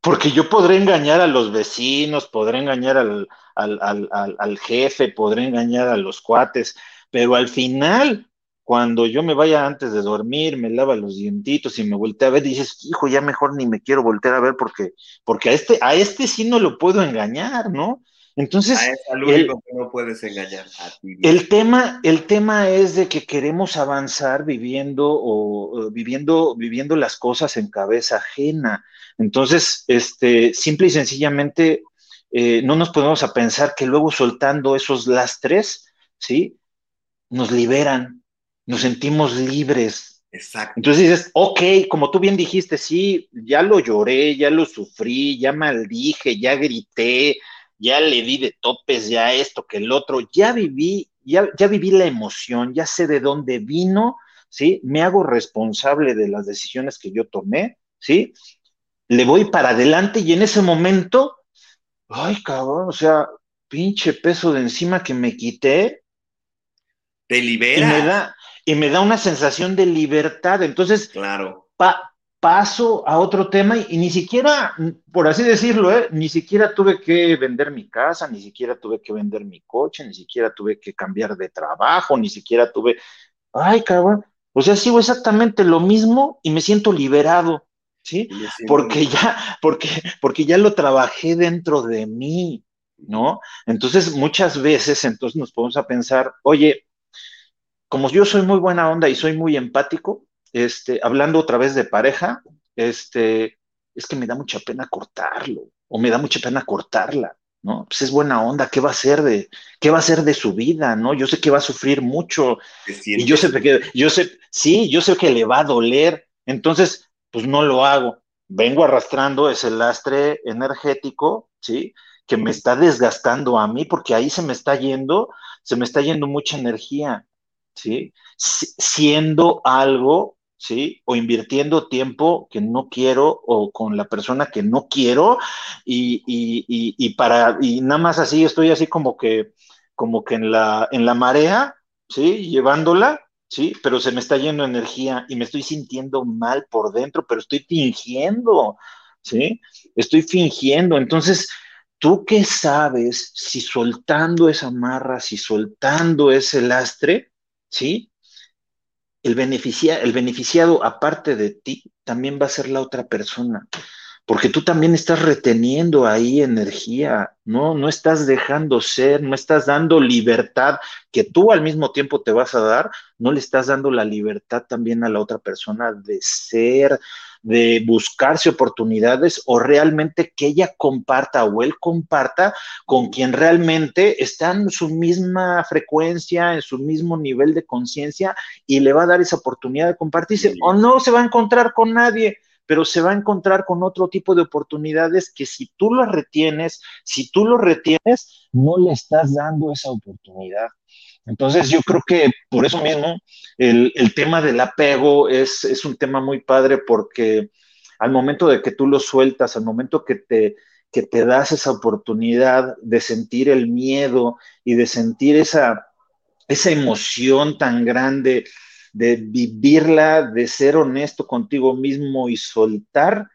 Porque yo podré engañar a los vecinos, podré engañar al, al, al jefe, podré engañar a los cuates, pero al final cuando yo me vaya antes de dormir, me lava los dientitos y me voltea a ver, dices, hijo, ya mejor ni me quiero voltear a ver porque, porque a este, a este sí no lo puedo engañar, ¿no? Entonces, el, que no puedes engañar a ti. El tema, el tema es de que queremos avanzar viviendo o, viviendo, viviendo las cosas en cabeza ajena. Entonces, este, simple y sencillamente, eh, no nos podemos a pensar que luego soltando esos lastres, ¿sí? Nos liberan, nos sentimos libres. Exacto. Entonces dices, ok, como tú bien dijiste, sí, ya lo lloré, ya lo sufrí, ya maldije, ya grité, ya le di de topes, ya esto, que el otro, ya viví, ya, ya viví la emoción, ya sé de dónde vino, ¿sí? Me hago responsable de las decisiones que yo tomé, ¿sí? Le voy para adelante y en ese momento, ay, cabrón, o sea, pinche peso de encima que me quité. Te libera. me da, y me da una sensación de libertad. Entonces, claro. paso a otro tema y, ni siquiera, por así decirlo, ¿eh? ni siquiera tuve que vender mi casa, ni siquiera tuve que vender mi coche, ni siquiera tuve que cambiar de trabajo, ni siquiera tuve, ay, cabrón, o sea, sigo exactamente lo mismo y me siento liberado. ¿Sí? Porque ya, porque, porque ya lo trabajé dentro de mí, ¿no? Entonces, muchas veces, entonces nos podemos a pensar, oye, como yo soy muy buena onda y soy muy empático, este, hablando otra vez de pareja, este, es que me da mucha pena cortarlo, o me da mucha pena cortarla, ¿no? Pues es buena onda, ¿qué va a hacer de, qué va a hacer de su vida, ¿no? Yo sé que va a sufrir mucho, y yo sé que, yo sé, sí, yo sé que le va a doler, entonces, pues no lo hago. Vengo arrastrando ese lastre energético, ¿sí? Que me está desgastando a mí, porque ahí se me está yendo, se me está yendo mucha energía, ¿sí? Siendo algo ¿sí? O invirtiendo tiempo que no quiero o con la persona que no quiero y, y, para, y nada más así, estoy así como que, como que en la, en la marea, ¿sí? Llevándola, ¿sí? Pero se me está yendo energía y me estoy sintiendo mal por dentro, pero estoy fingiendo, ¿sí? Estoy fingiendo. Entonces, ¿tú qué sabes si soltando esa marra, si soltando ese lastre, ¿sí? el, el beneficiado, aparte de ti, también va a ser la otra persona, porque tú también estás reteniendo ahí energía, ¿no? No estás dejando ser, no estás dando libertad que tú al mismo tiempo te vas a dar, no le estás dando la libertad también a la otra persona de ser, de buscarse oportunidades o realmente que ella comparta o él comparta con quien realmente está en su misma frecuencia, en su mismo nivel de conciencia y le va a dar esa oportunidad de compartirse o no se va a encontrar con nadie pero se va a encontrar con otro tipo de oportunidades que si tú lo retienes, si tú lo retienes, no le estás dando esa oportunidad. Entonces yo creo que por eso mismo el, tema del apego es, es, un tema muy padre porque al momento de que tú lo sueltas, al momento que te, que te das esa oportunidad de sentir el miedo y de sentir esa, esa emoción tan grande, de vivirla, de ser honesto contigo mismo y soltar,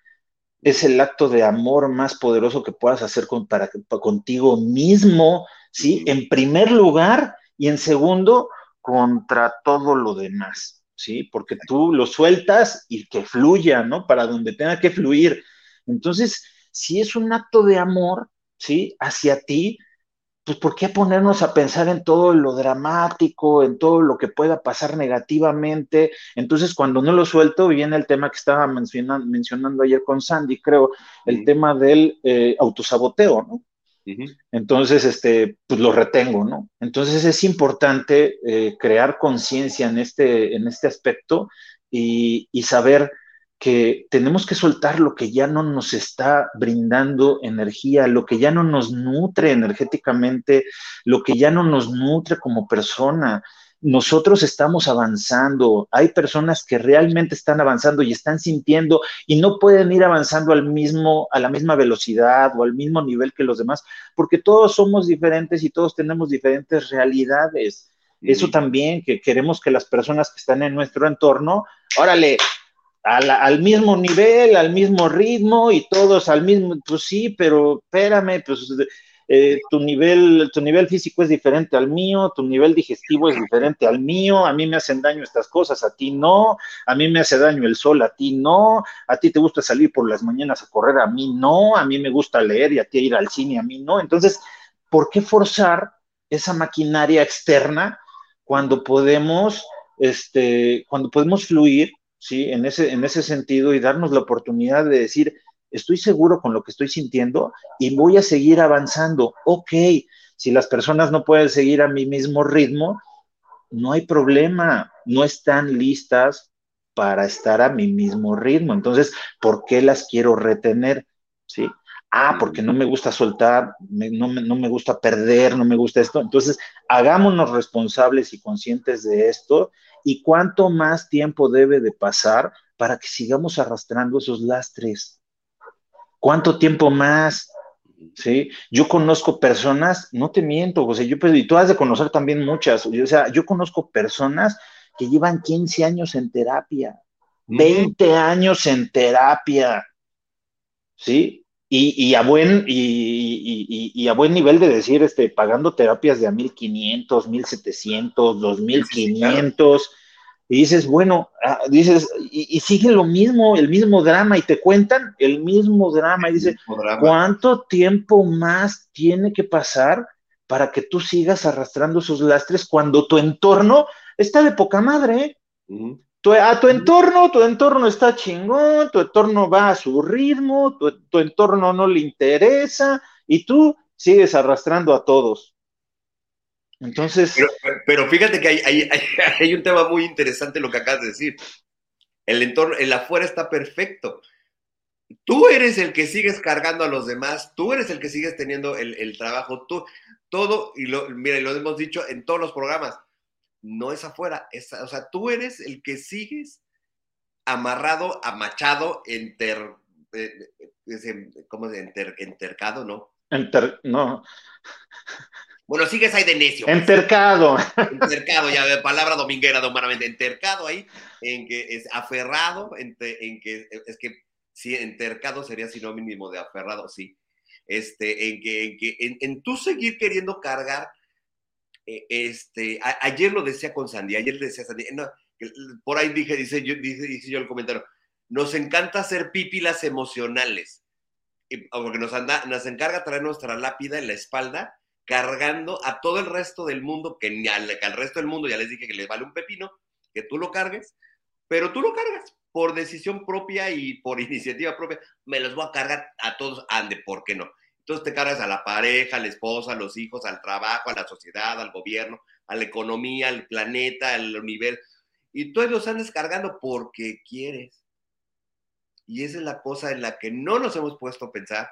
es el acto de amor más poderoso que puedas hacer con, para, contigo mismo, ¿sí? En primer lugar, y en segundo, contra todo lo demás, ¿sí? Porque tú lo sueltas y que fluya, ¿no? Para donde tenga que fluir. Entonces, si es un acto de amor, ¿sí? Hacia ti, pues ¿por qué ponernos a pensar en todo lo dramático, en todo lo que pueda pasar negativamente? Entonces, cuando no lo suelto, viene el tema que estaba mencionando, ayer con Sandy, creo, el tema del eh, autosaboteo, ¿no? Entonces, este, pues lo retengo, ¿no? Entonces es importante eh, crear conciencia en este, en este aspecto y, y, saber que tenemos que soltar lo que ya no nos está brindando energía, lo que ya no nos nutre energéticamente, lo que ya no nos nutre como persona nosotros estamos avanzando. Hay personas que realmente están avanzando y están sintiendo y no pueden ir avanzando al mismo, a la misma velocidad o al mismo nivel que los demás, porque todos somos diferentes y todos tenemos diferentes realidades. Eso también, que queremos que las personas que están en nuestro entorno, órale, al mismo nivel, al mismo ritmo y todos al mismo, pues sí, pero espérame, pues eh, tu, nivel, tu nivel físico es diferente al mío, tu nivel digestivo es diferente al mío, a mí me hacen daño estas cosas, a ti no, a mí me hace daño el sol, a ti no, a ti te gusta salir por las mañanas a correr, a mí no, a mí me gusta leer y a ti ir al cine, a mí no. Entonces, ¿por qué forzar esa maquinaria externa cuando podemos, este, cuando podemos fluir, ¿sí? En ese, en ese sentido y darnos la oportunidad de decir, estoy seguro con lo que estoy sintiendo y voy a seguir avanzando. Ok, si las personas no pueden seguir a mi mismo ritmo, no hay problema, no están listas para estar a mi mismo ritmo. Entonces, ¿por qué las quiero retener? ¿Sí? Ah, porque no me gusta soltar, no, no, me gusta perder, no me gusta esto. Entonces, hagámonos responsables y conscientes de esto y cuánto más tiempo debe de pasar para que sigamos arrastrando esos lastres. ¿Cuánto tiempo más? ¿Sí? Yo conozco personas, no te miento, José, yo, y tú has de conocer también muchas, o sea, yo conozco personas que llevan 15 años en terapia, 20 años en terapia, ¿sí? Y, a buen, y, y, a buen nivel de decir, este, pagando terapias de a 1500, 1700, 2500, y dices, bueno, ah, dices, y, sigue lo mismo, el mismo drama, y te cuentan el mismo drama, y dices, ¿cuánto tiempo más tiene que pasar para que tú sigas arrastrando sus lastres cuando tu entorno está de poca madre? A tu entorno, tu entorno está chingón, tu entorno va a su ritmo, tu, entorno no le interesa, y tú sigues arrastrando a todos. Entonces. Pero, fíjate que hay, hay, un tema muy interesante lo que acabas de decir. El entorno, el afuera está perfecto. Tú eres el que sigues cargando a los demás, tú eres el que sigues teniendo el, trabajo, tú, todo, y lo, mira, lo hemos dicho en todos los programas, no es afuera, o sea, tú eres el que sigues amarrado, amachado, enter, eh, ¿cómo se enter, entercado, no? Enter, no. Bueno, sigues ahí de necio. Entercado. Entercado, ya palabra dominguera, humanamente. Entercado ahí, en que es aferrado, en, que es que sí, entercado sería sinónimo de aferrado, sí. Este, en que, en que, en, tú seguir queriendo cargar, eh, este, ayer lo decía con Sandy, ayer decía Sandy, por ahí dije, dice yo, dice, dice yo el comentario, nos encanta hacer pípilas emocionales, porque nos, anda, nos encarga traer nuestra lápida en la espalda cargando a todo el resto del mundo, que, al, al resto del mundo ya les dije que les vale un pepino, que tú lo cargues, pero tú lo cargas por decisión propia y por iniciativa propia. Me los voy a cargar a todos, ande, ¿por qué no? Entonces te cargas a la pareja, a la esposa, a los hijos, al trabajo, a la sociedad, al gobierno, a la economía, al planeta, al universo. Y tú los andas cargando porque quieres. Y esa es la cosa en la que no nos hemos puesto a pensar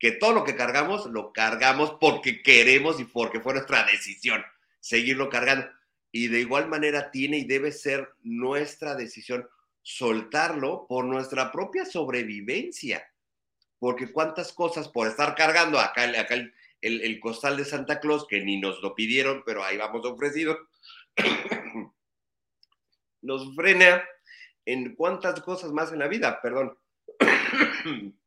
que todo lo que cargamos lo cargamos porque queremos y porque fue nuestra decisión seguirlo cargando. Y de igual manera tiene y debe ser nuestra decisión soltarlo por nuestra propia sobrevivencia. Porque cuántas cosas por estar cargando acá, el, costal de Santa Claus, que ni nos lo pidieron, pero ahí vamos ofrecido, nos frena en cuántas cosas más en la vida, perdón.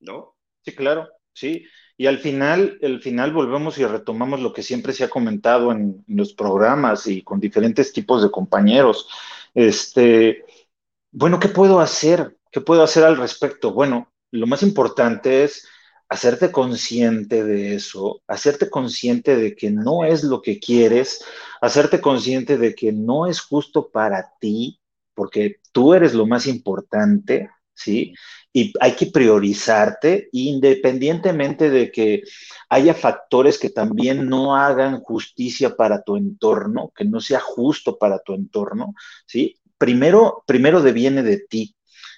¿no? Sí, claro, sí. Y al final, el final volvemos y retomamos lo que siempre se ha comentado en, los programas y con diferentes tipos de compañeros. Este, bueno, ¿qué puedo hacer? ¿Qué puedo hacer al respecto? Bueno, lo más importante es hacerte consciente de eso, hacerte consciente de que no es lo que quieres, hacerte consciente de que no es justo para ti, porque tú eres lo más importante, ¿sí? Y hay que priorizarte independientemente de que haya factores que también no hagan justicia para tu entorno, que no sea justo para tu entorno, ¿sí? Primero, primero deviene de ti.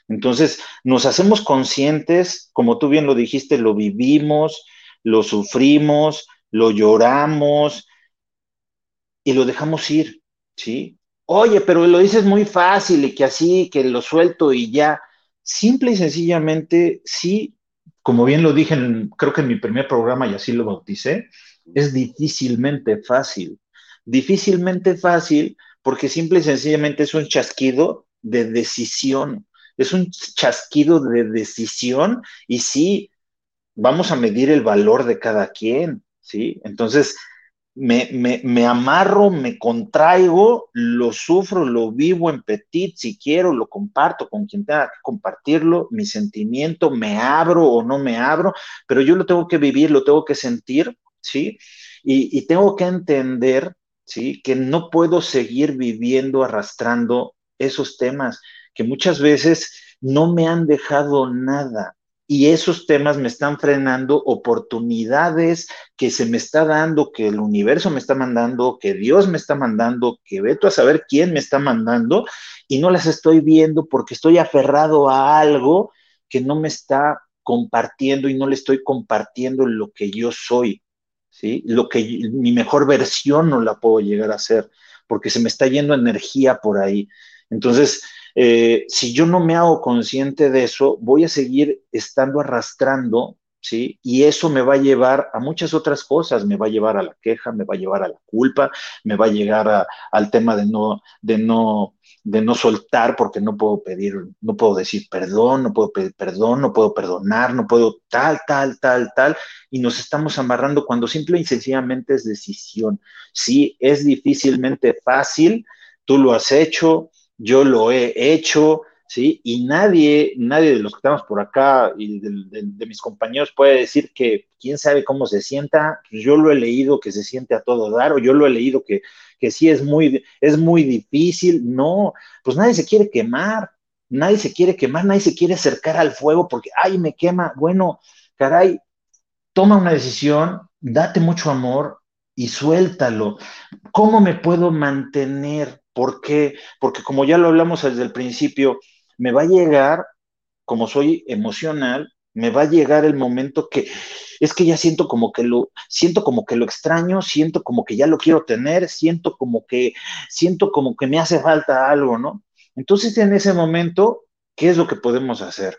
Entonces, nos hacemos conscientes, como tú bien lo dijiste, lo vivimos, lo sufrimos, lo lloramos y lo dejamos ir, ¿sí? Oye, pero lo dices muy fácil y que así, que lo suelto y ya. Simple y sencillamente, sí, como bien lo dije, creo que en mi primer programa y así lo bauticé, es difícilmente fácil. Difícilmente fácil porque simple y sencillamente es un chasquido de decisión. Es un chasquido de decisión y sí, vamos a medir el valor de cada quien, ¿sí? Entonces, me, amarro, me contraigo, lo sufro, lo vivo en petit, si quiero, lo comparto con quien tenga que compartirlo, mi sentimiento, me abro o no me abro, pero yo lo tengo que vivir, lo tengo que sentir, ¿sí? Y, y tengo que entender, ¿sí? Que no puedo seguir viviendo arrastrando esos temas que muchas veces no me han dejado nada, y esos temas me están frenando oportunidades que se me está dando, que el universo me está mandando, que Dios me está mandando, que veto a saber quién me está mandando y no las estoy viendo porque estoy aferrado a algo que no me está compartiendo y no le estoy compartiendo lo que yo soy, ¿sí? Lo que mi mejor versión no la puedo llegar a ser porque se me está yendo energía por ahí. Entonces, eh, si yo no me hago consciente de eso, voy a seguir estando arrastrando ¿sí? Y eso me va a llevar a muchas otras cosas, me va a llevar a la queja, me va a llevar a la culpa, me va a llegar al tema de no, de no, de no soltar porque no puedo pedir, no puedo decir perdón, no puedo pedir perdón, no puedo perdonar, no puedo tal, tal, tal, tal, y nos estamos amarrando cuando simple y sencillamente es decisión. Sí, es difícilmente fácil, tú lo has hecho, yo lo he hecho, ¿sí? Y nadie, nadie de los que estamos por acá y de, mis compañeros puede decir que quién sabe cómo se sienta. Yo lo he leído que se siente a todo dar, o yo lo he leído que, que sí es muy, es muy difícil. No, pues nadie se quiere quemar, nadie se quiere quemar, nadie se quiere acercar al fuego porque, ay, me quema. Bueno, caray, toma una decisión, date mucho amor y suéltalo. ¿Cómo me puedo mantener? ¿Por qué? Porque como ya lo hablamos desde el principio, me va a llegar, como soy emocional, me va a llegar el momento que es que ya siento como que lo siento como que lo extraño, siento como que ya lo quiero tener, siento como que siento como que me hace falta algo, ¿no? Entonces en ese momento, ¿qué es lo que podemos hacer?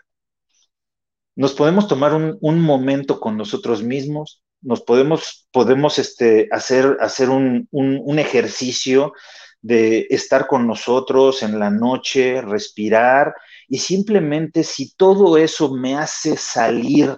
Nos podemos tomar un, momento con nosotros mismos, nos podemos, podemos este, hacer, hacer un, un ejercicio de estar con nosotros en la noche, respirar, y simplemente si todo eso me hace salir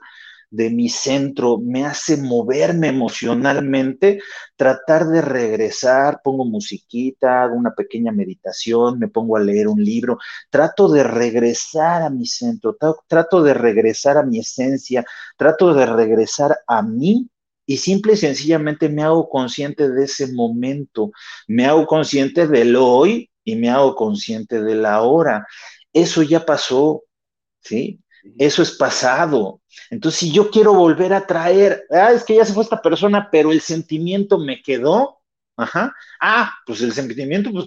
de mi centro, me hace moverme emocionalmente, tratar de regresar, pongo musiquita, hago una pequeña meditación, me pongo a leer un libro, trato de regresar a mi centro, trato de regresar a mi esencia, trato de regresar a mí y simple y sencillamente me hago consciente de ese momento, me hago consciente del hoy y me hago consciente de la hora. Eso ya pasó, ¿sí? Eso es pasado. Entonces, si yo quiero volver a traer, ah, es que ya se fue esta persona, pero el sentimiento me quedó, ajá, ah, pues el sentimiento, pues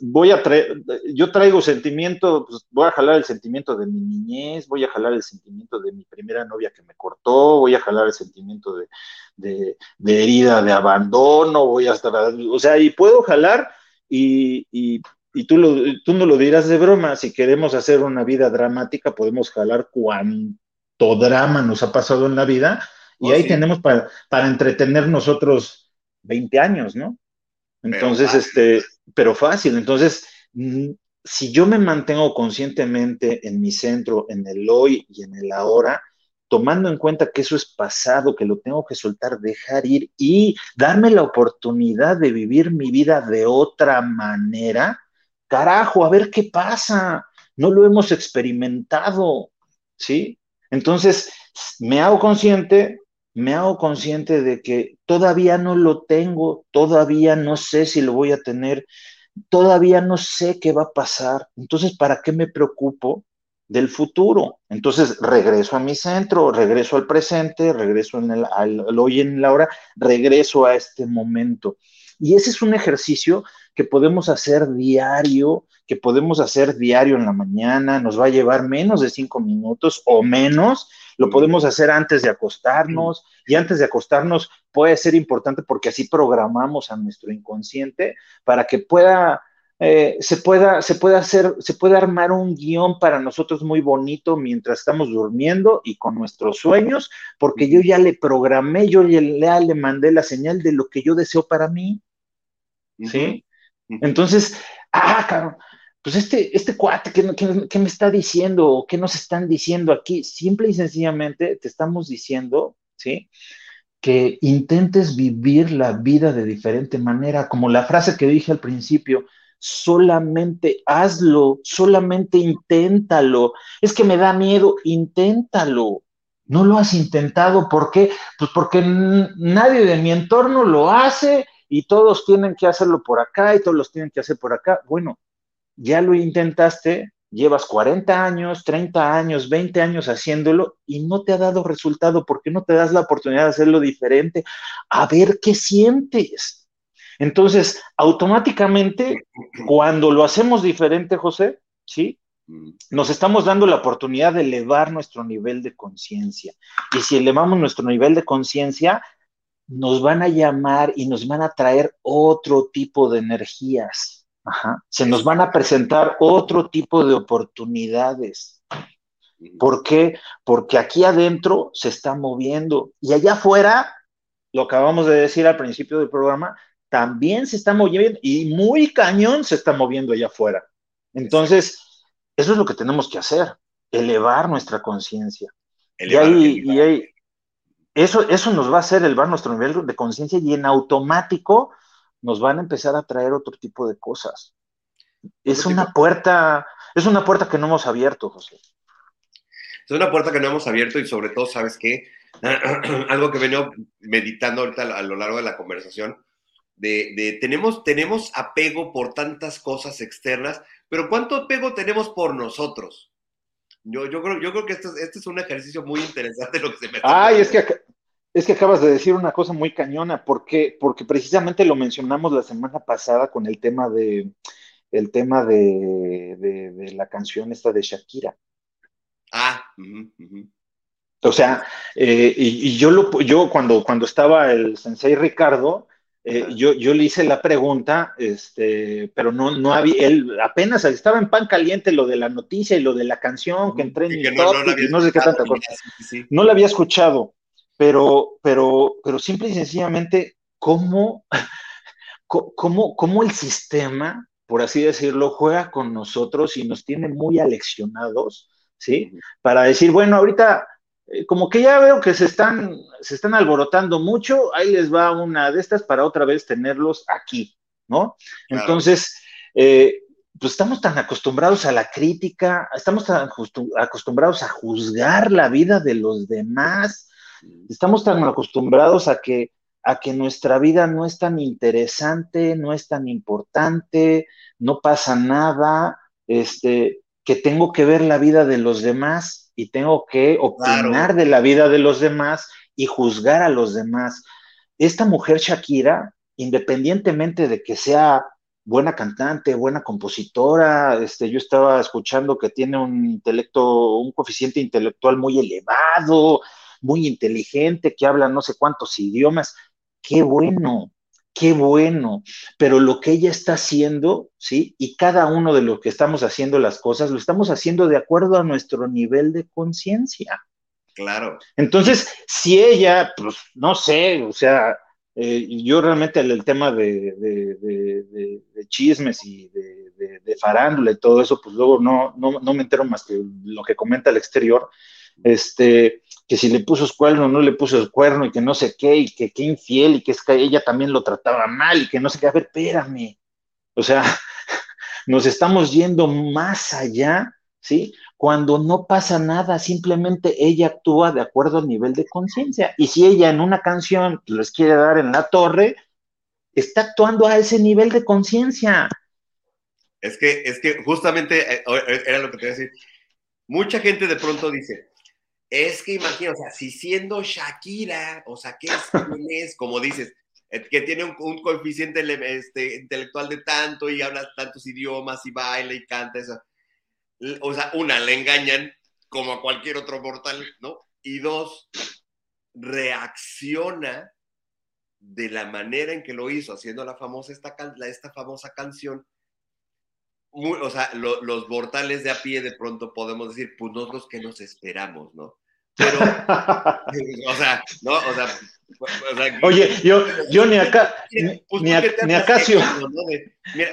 voy a traer, yo traigo sentimiento, pues voy a jalar el sentimiento de mi niñez, voy a jalar el sentimiento de mi primera novia que me cortó, voy a jalar el sentimiento de, de, herida, de abandono, voy a estar, o sea, y puedo jalar y, y, y tú, lo, tú no lo dirás de broma, si queremos hacer una vida dramática, podemos jalar cuánto drama nos ha pasado en la vida y oh, ahí tenemos para, para entretener nosotros 20 años, ¿no? Entonces, este, pero fácil. Entonces, mm, si yo me mantengo conscientemente en mi centro, en el hoy y en el ahora, tomando en cuenta que eso es pasado, que lo tengo que soltar, dejar ir y darme la oportunidad de vivir mi vida de otra manera, carajo, a ver qué pasa. No lo hemos experimentado, ¿sí? Entonces, me hago consciente, me hago consciente de que todavía no lo tengo, todavía no sé si lo voy a tener, todavía no sé qué va a pasar. Entonces, ¿para qué me preocupo del futuro? Entonces, regreso a mi centro, regreso al presente, regreso en el, al, hoy en la hora, regreso a este momento. Y ese es un ejercicio que podemos hacer diario, que podemos hacer diario en la mañana, nos va a llevar menos de cinco minutos o menos, lo podemos hacer antes de acostarnos y antes de acostarnos puede ser importante porque así programamos a nuestro inconsciente para que pueda, eh, se pueda, se pueda hacer, se puede armar un guion para nosotros muy bonito mientras estamos durmiendo y con nuestros sueños, porque yo ya le programé, yo ya le, mandé la señal de lo que yo deseo para mí. ¿Sí? Entonces, ah, claro, pues este, este cuate, ¿qué, me está diciendo? ¿O qué nos están diciendo aquí? Simple y sencillamente te estamos diciendo, ¿sí? Que intentes vivir la vida de diferente manera, como la frase que dije al principio, solamente hazlo, solamente inténtalo. Es que me da miedo, inténtalo. No lo has intentado, ¿por qué? Pues porque nadie de mi entorno lo hace y todos tienen que hacerlo por acá y todos los tienen que hacer por acá. Bueno, ya lo intentaste, llevas 40 años, 30 años, 20 años haciéndolo y no te ha dado resultado. ¿Por qué no te das la oportunidad de hacerlo diferente? A ver qué sientes. Entonces, automáticamente, cuando lo hacemos diferente, José, ¿sí? Nos estamos dando la oportunidad de elevar nuestro nivel de conciencia. Y si elevamos nuestro nivel de conciencia, nos van a llamar y nos van a traer otro tipo de energías. Se nos van a presentar otro tipo de oportunidades. ¿Por qué? Porque aquí adentro se está moviendo y allá afuera, lo acabamos de decir al principio del programa, también se está moviendo y muy cañón se está moviendo allá afuera. Entonces, eso es lo que tenemos que hacer, elevar nuestra conciencia. Y, ahí, eso, eso nos va a hacer elevar nuestro nivel de conciencia y en automático nos van a empezar a traer otro tipo de cosas. Es una puerta, es una puerta que no hemos abierto, José. Es una puerta que no hemos abierto y sobre todo, ¿sabes qué? Algo que vengo meditando ahorita a lo largo de la conversación, de, tenemos, tenemos apego por tantas cosas externas, pero ¿cuánto apego tenemos por nosotros? Yo, yo, creo, yo creo que este, este es un ejercicio muy interesante lo que se me Ay, es que, es que acabas de decir una cosa muy cañona, porque, porque precisamente lo mencionamos la semana pasada con el tema de el tema de, de, la canción esta de Shakira. Ah, o sea, eh, y, yo, lo, yo cuando, cuando estaba el sensei Ricardo, eh, yo, yo, le hice la pregunta, este, pero no, no había, él apenas estaba en pan caliente lo de la noticia y lo de la canción que entré en no, no, sé qué tanta cosa. No la había escuchado, pero, pero, pero simple y sencillamente, ¿cómo, cómo, cómo el sistema, por así decirlo, juega con nosotros y nos tiene muy aleccionados, ¿sí? Para decir, bueno, ahorita eh, como que ya veo que se están, se están alborotando mucho, ahí les va una de estas para otra vez tenerlos aquí, ¿no? Entonces, eh, pues estamos tan acostumbrados a la crítica, estamos tan acostumbrados a juzgar la vida de los demás, estamos tan acostumbrados a que, a que nuestra vida no es tan interesante, no es tan importante, no pasa nada, este, que tengo que ver la vida de los demás y tengo que opinar de la vida de los demás y juzgar a los demás. Esta mujer Shakira, independientemente de que sea buena cantante, buena compositora, este, yo estaba escuchando que tiene un intelecto, un coeficiente intelectual muy elevado, muy inteligente, que habla no sé cuántos idiomas. Qué bueno, qué bueno, pero lo que ella está haciendo, ¿sí? Y cada uno de los que estamos haciendo las cosas, lo estamos haciendo de acuerdo a nuestro nivel de conciencia. Claro. Entonces, si ella, pues, no sé, o sea, eh, yo realmente el, tema de, de, chismes y de, farándula y todo eso, pues luego no, no, no me entero más que lo que comenta el exterior. Este, que si le puso el cuerno no le puso el cuerno y que no sé qué, y que qué infiel, y que es que ella también lo trataba mal, y que no sé qué, a ver, espérame. O sea, nos estamos yendo más allá, ¿sí? Cuando no pasa nada, simplemente ella actúa de acuerdo al nivel de conciencia. Y si ella en una canción les quiere dar en la torre, está actuando a ese nivel de conciencia. Es que, es que justamente eh, era lo que te iba a decir. Mucha gente de pronto dice, es que imagino, o sea, si siendo Shakira, o sea, ¿qué es, Como dices, eh, que tiene un, coeficiente este, intelectual de tanto y habla tantos idiomas y baila y canta eso. O sea, una, le engañan como a cualquier otro mortal, ¿no? Y dos, reacciona de la manera en que lo hizo, haciendo la famosa, esta, esta famosa canción. o sea, los mortales de a pie de pronto podemos decir, pues nosotros que nos esperamos, ¿no? Pero, o sea, ¿no? O sea, Oye, yo, yo ni acá, pues, ni, ni, Acacio. mira,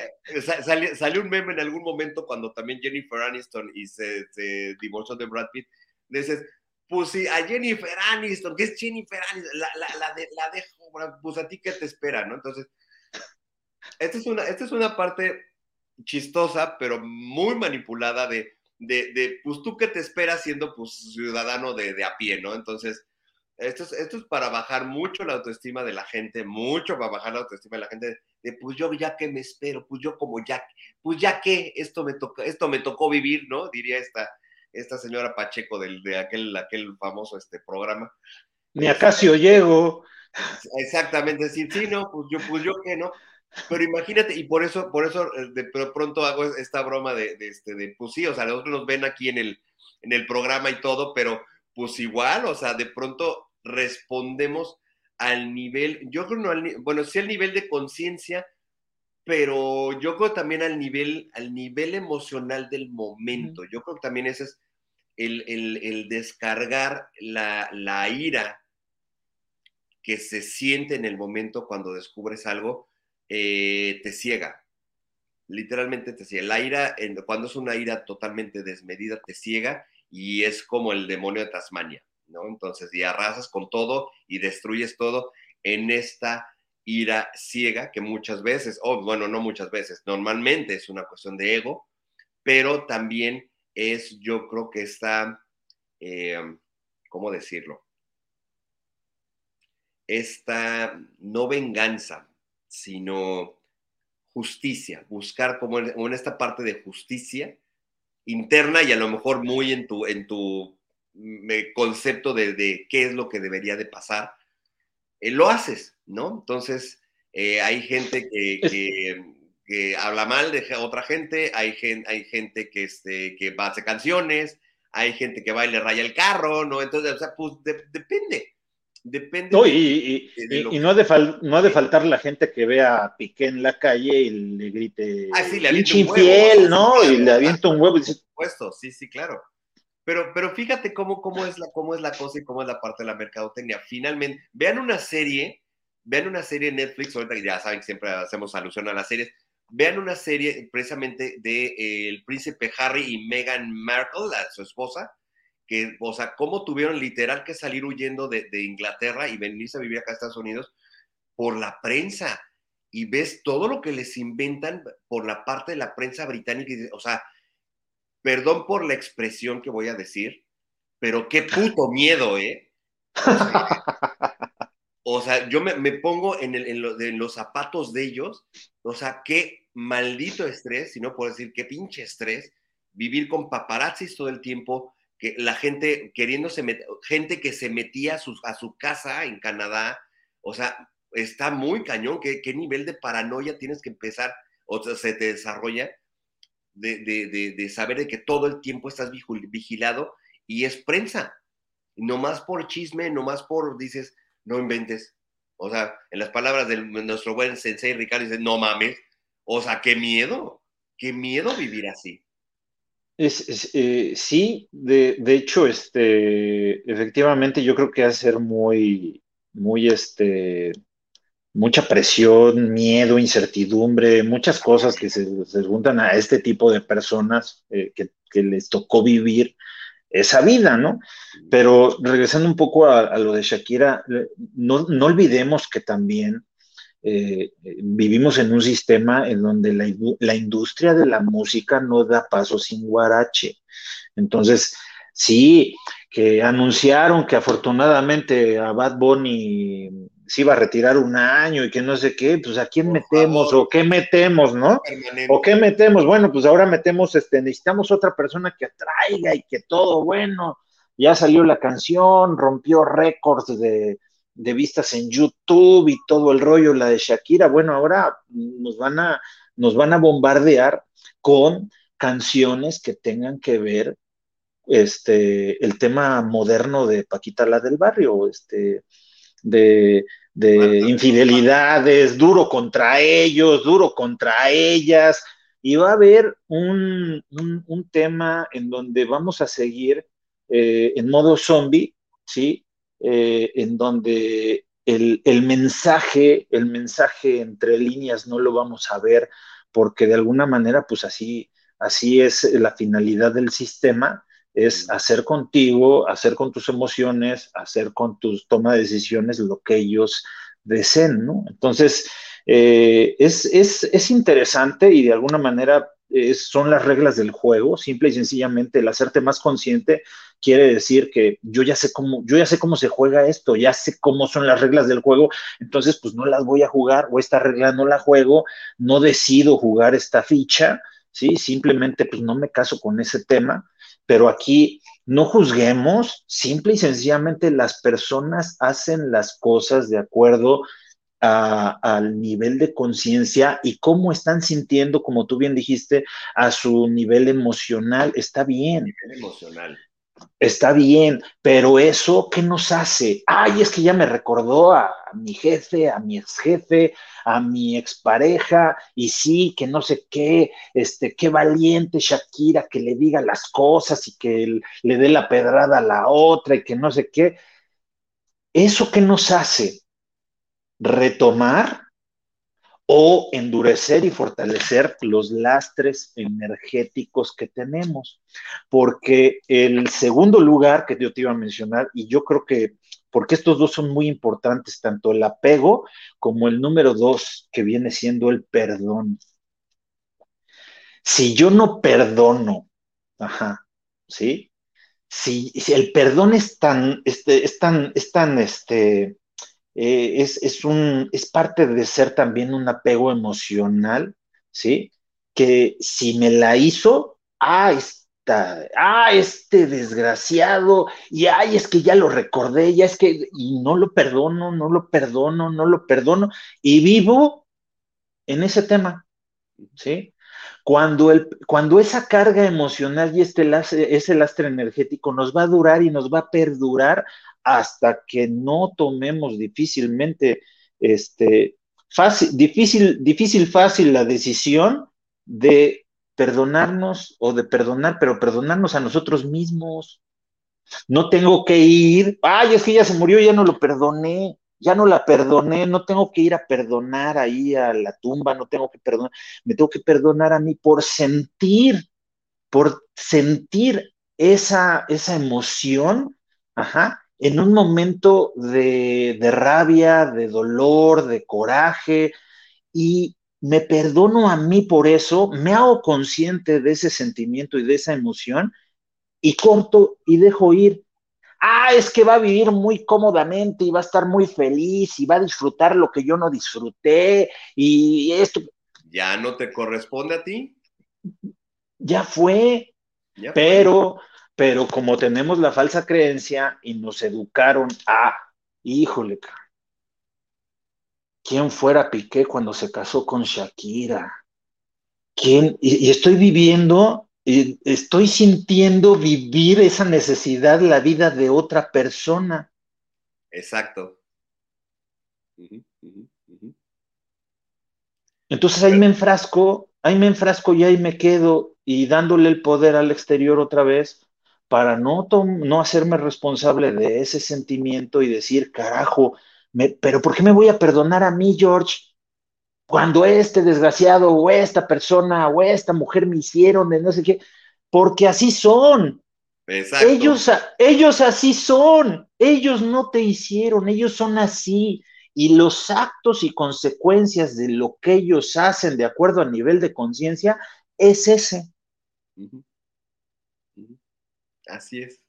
salió, un meme en algún momento cuando también Jennifer Aniston y se, se divorció de Brad Pitt. Dices, pues sí, a Jennifer Aniston, que es Jennifer Aniston, la, la, la, de, la dejo, pues a ti qué te espera, ¿no? Entonces, esta es una, esta es una parte chistosa, pero muy manipulada de de, de, pues tú qué te esperas siendo pues ciudadano de, de a pie, ¿no? Entonces, esto es, esto es para bajar mucho la autoestima de la gente, mucho para bajar la autoestima de la gente, de, pues yo ya que me espero, pues yo como ya, pues ya que esto me, toca, esto me tocó vivir, ¿no? Diría esta, esta señora Pacheco del, de aquel, aquel famoso este programa. Ni acaso llego. Exactamente, decir, sí, no, pues yo, pues yo qué, ¿no? Pero imagínate, y por eso, por eso eh, de pronto hago esta broma de, este, de, pues sí, o sea, nosotros nos ven aquí en el, en el programa y todo, pero pues igual, o sea, de pronto respondemos al nivel, yo creo no al, bueno, sí al nivel de conciencia, pero yo creo también al nivel, al nivel emocional del momento. Yo creo que también ese es, el, descargar la, la, ira que se siente en el momento cuando descubres algo, eh, te ciega. Literalmente te ciega. La ira, cuando es una ira totalmente desmedida, te ciega y es como el demonio de Tasmania, ¿no? Entonces, y arrasas con todo y destruyes todo en esta ira ciega que muchas veces, o bueno, no muchas veces, normalmente es una cuestión de ego, pero también es, yo creo que está, eh, ¿cómo decirlo? Esta no venganza, sino justicia, buscar como en, esta parte de justicia interna y a lo mejor muy en tu, en tu concepto de, qué es lo que debería de pasar, eh, lo haces, ¿no? Entonces, eh, hay gente que, que, habla mal de otra gente, hay gente, hay gente que, este, que hace canciones, hay gente que va y le raya el carro, ¿no? Entonces, o sea, pues depende. Depende. No, y, no, ha de no ha de faltar la gente que vea a Piqué en la calle y le grite, ah, sí, le infiel, ¿no? y le avienta un huevo y dice, Por supuesto, sí, sí, claro. Pero, pero fíjate cómo, cómo, es la, cómo es la cosa y cómo es la parte de la mercadotecnia. Finalmente, vean una serie, vean una serie en Netflix, ahorita ya saben que siempre hacemos alusión a las series, vean una serie precisamente de eh, el príncipe Harry y Meghan Markle, su esposa, que, o sea, cómo tuvieron literal que salir huyendo de, Inglaterra y venirse a vivir acá a Estados Unidos por la prensa. Y ves todo lo que les inventan por la parte de la prensa británica. O sea, perdón por la expresión que voy a decir, pero qué puto miedo, ¿eh? O sea, yo me, pongo en, en, los zapatos de ellos. O sea, qué maldito estrés, si no puedo decir qué pinche estrés, vivir con paparazzis todo el tiempo, que la gente queriéndose meter, gente que se metía a su, a su casa en Canadá, o sea, está muy cañón, ¿Qué, ¿Qué, nivel de paranoia tienes que empezar, o se te desarrolla de, de, de, saber de que todo el tiempo estás vigilado y es prensa, no más por chisme, no más por, dices, no inventes, o sea, en las palabras de nuestro buen sensei Ricardo, dice, no mames, o sea, qué miedo, qué miedo vivir así. Es, eh, sí, de, hecho, este, efectivamente, yo creo que va a ser muy, muy, este, mucha presión, miedo, incertidumbre, muchas cosas que se, juntan a este tipo de personas eh, que, les tocó vivir esa vida, ¿no? Pero regresando un poco a, lo de Shakira, no, no olvidemos que también eh, vivimos en un sistema en donde la, industria de la música no da paso sin guarache. Entonces, sí, que anunciaron que afortunadamente a Bad Bunny se iba a retirar un año y que no sé qué, pues a quién metemos o qué metemos, ¿no? O qué metemos, bueno, pues ahora metemos, este, necesitamos otra persona que atraiga y que todo, bueno, ya salió la canción, rompió récords de, de vistas en YouTube y todo el rollo, la de Shakira, bueno, ahora nos van a, nos van a bombardear con canciones que tengan que ver este, el tema moderno de Paquita la del barrio, este, de, infidelidades, duro contra ellos, duro contra ellas, y va a haber un, tema en donde vamos a seguir eh, en modo zombie, ¿sí? Eh, en donde el, mensaje, el mensaje entre líneas no lo vamos a ver porque de alguna manera, pues así, así es la finalidad del sistema, es hacer contigo, hacer con tus emociones, hacer con tus toma de decisiones lo que ellos deseen, ¿no? Entonces, eh, es, es, interesante y de alguna manera son las reglas del juego, simple y sencillamente el hacerte más consciente quiere decir que yo ya sé cómo, yo ya sé cómo se juega esto, ya sé cómo son las reglas del juego, entonces pues no las voy a jugar o esta regla no la juego, no decido jugar esta ficha, ¿sí? Simplemente pues no me caso con ese tema, pero aquí no juzguemos, simple y sencillamente las personas hacen las cosas de acuerdo al nivel de conciencia y cómo están sintiendo, como tú bien dijiste, a su nivel emocional. Está bien. emocional. Está bien, pero eso, ¿qué nos hace? Ay, es que ya me recordó a, mi jefe, a mi ex jefe, a mi expareja, y sí, que no sé qué, este, qué valiente Shakira que le diga las cosas y que le dé la pedrada a la otra y que no sé qué. ¿Eso qué nos hace? Retomar o endurecer y fortalecer los lastres energéticos que tenemos. Porque el segundo lugar que yo te iba a mencionar, y yo creo que, porque estos dos son muy importantes, tanto el apego como el número dos, que viene siendo el perdón. Si yo no perdono, ajá, ¿sí? Si, si el perdón es tan, este, es tan, es tan, este, eh, es, un, es parte de ser también un apego emocional, ¿sí? Que si me la hizo, ah, está, ah, este desgraciado, y ay, es que ya lo recordé, ya es que, y no lo perdono, no lo perdono, no lo perdono, y vivo en ese tema, ¿sí? Cuando, el, cuando esa carga emocional y este ese lastre energético nos va a durar y nos va a perdurar hasta que no tomemos difícilmente, este, fácil, difícil, difícil, fácil la decisión de perdonarnos o de perdonar, pero perdonarnos a nosotros mismos. No tengo que ir, ay, es que ya se murió, ya no lo perdoné, ya no la perdoné, no tengo que ir a perdonar ahí a la tumba, no tengo que perdonar, me tengo que perdonar a mí por sentir, por sentir esa, esa emoción, ajá, en un momento de, rabia, de dolor, de coraje, y me perdono a mí por eso, me hago consciente de ese sentimiento y de esa emoción, y corto y dejo ir. Ah, es que va a vivir muy cómodamente y va a estar muy feliz y va a disfrutar lo que yo no disfruté y esto. ¿Ya no te corresponde a ti? Ya fue. pero pero como tenemos la falsa creencia y nos educaron a, híjole, ¿quién fuera Piqué cuando se casó con Shakira? ¿Quién? Y, estoy viviendo, y estoy sintiendo vivir esa necesidad, la vida de otra persona. Exacto. Entonces ahí me enfrasco, ahí me enfrasco y ahí me quedo y dándole el poder al exterior otra vez para no, no hacerme responsable de ese sentimiento y decir, carajo, pero ¿por qué me voy a perdonar a mí, George? Cuando este desgraciado o esta persona o esta mujer me hicieron de no sé qué, porque así son. Ellos, ellos así son, ellos no te hicieron, ellos son así. Y los actos y consecuencias de lo que ellos hacen de acuerdo a nivel de conciencia es ese. Así es.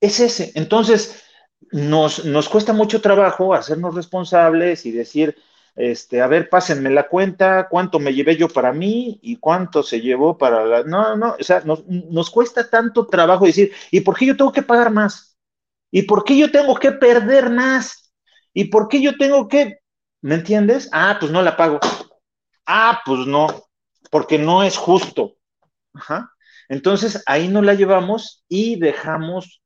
Es ese. Entonces, nos, nos cuesta mucho trabajo hacernos responsables y decir, este, a ver, pásenme la cuenta, cuánto me llevé yo para mí y cuánto se llevó para la... No, no, o sea, nos, nos cuesta tanto trabajo decir, ¿y por qué yo tengo que pagar más? ¿Y por qué yo tengo que perder más? ¿Y por qué yo tengo que... ¿Me entiendes? Ah, pues no la pago. Ah, pues no, porque no es justo. Ajá. Entonces ahí no la llevamos y dejamos,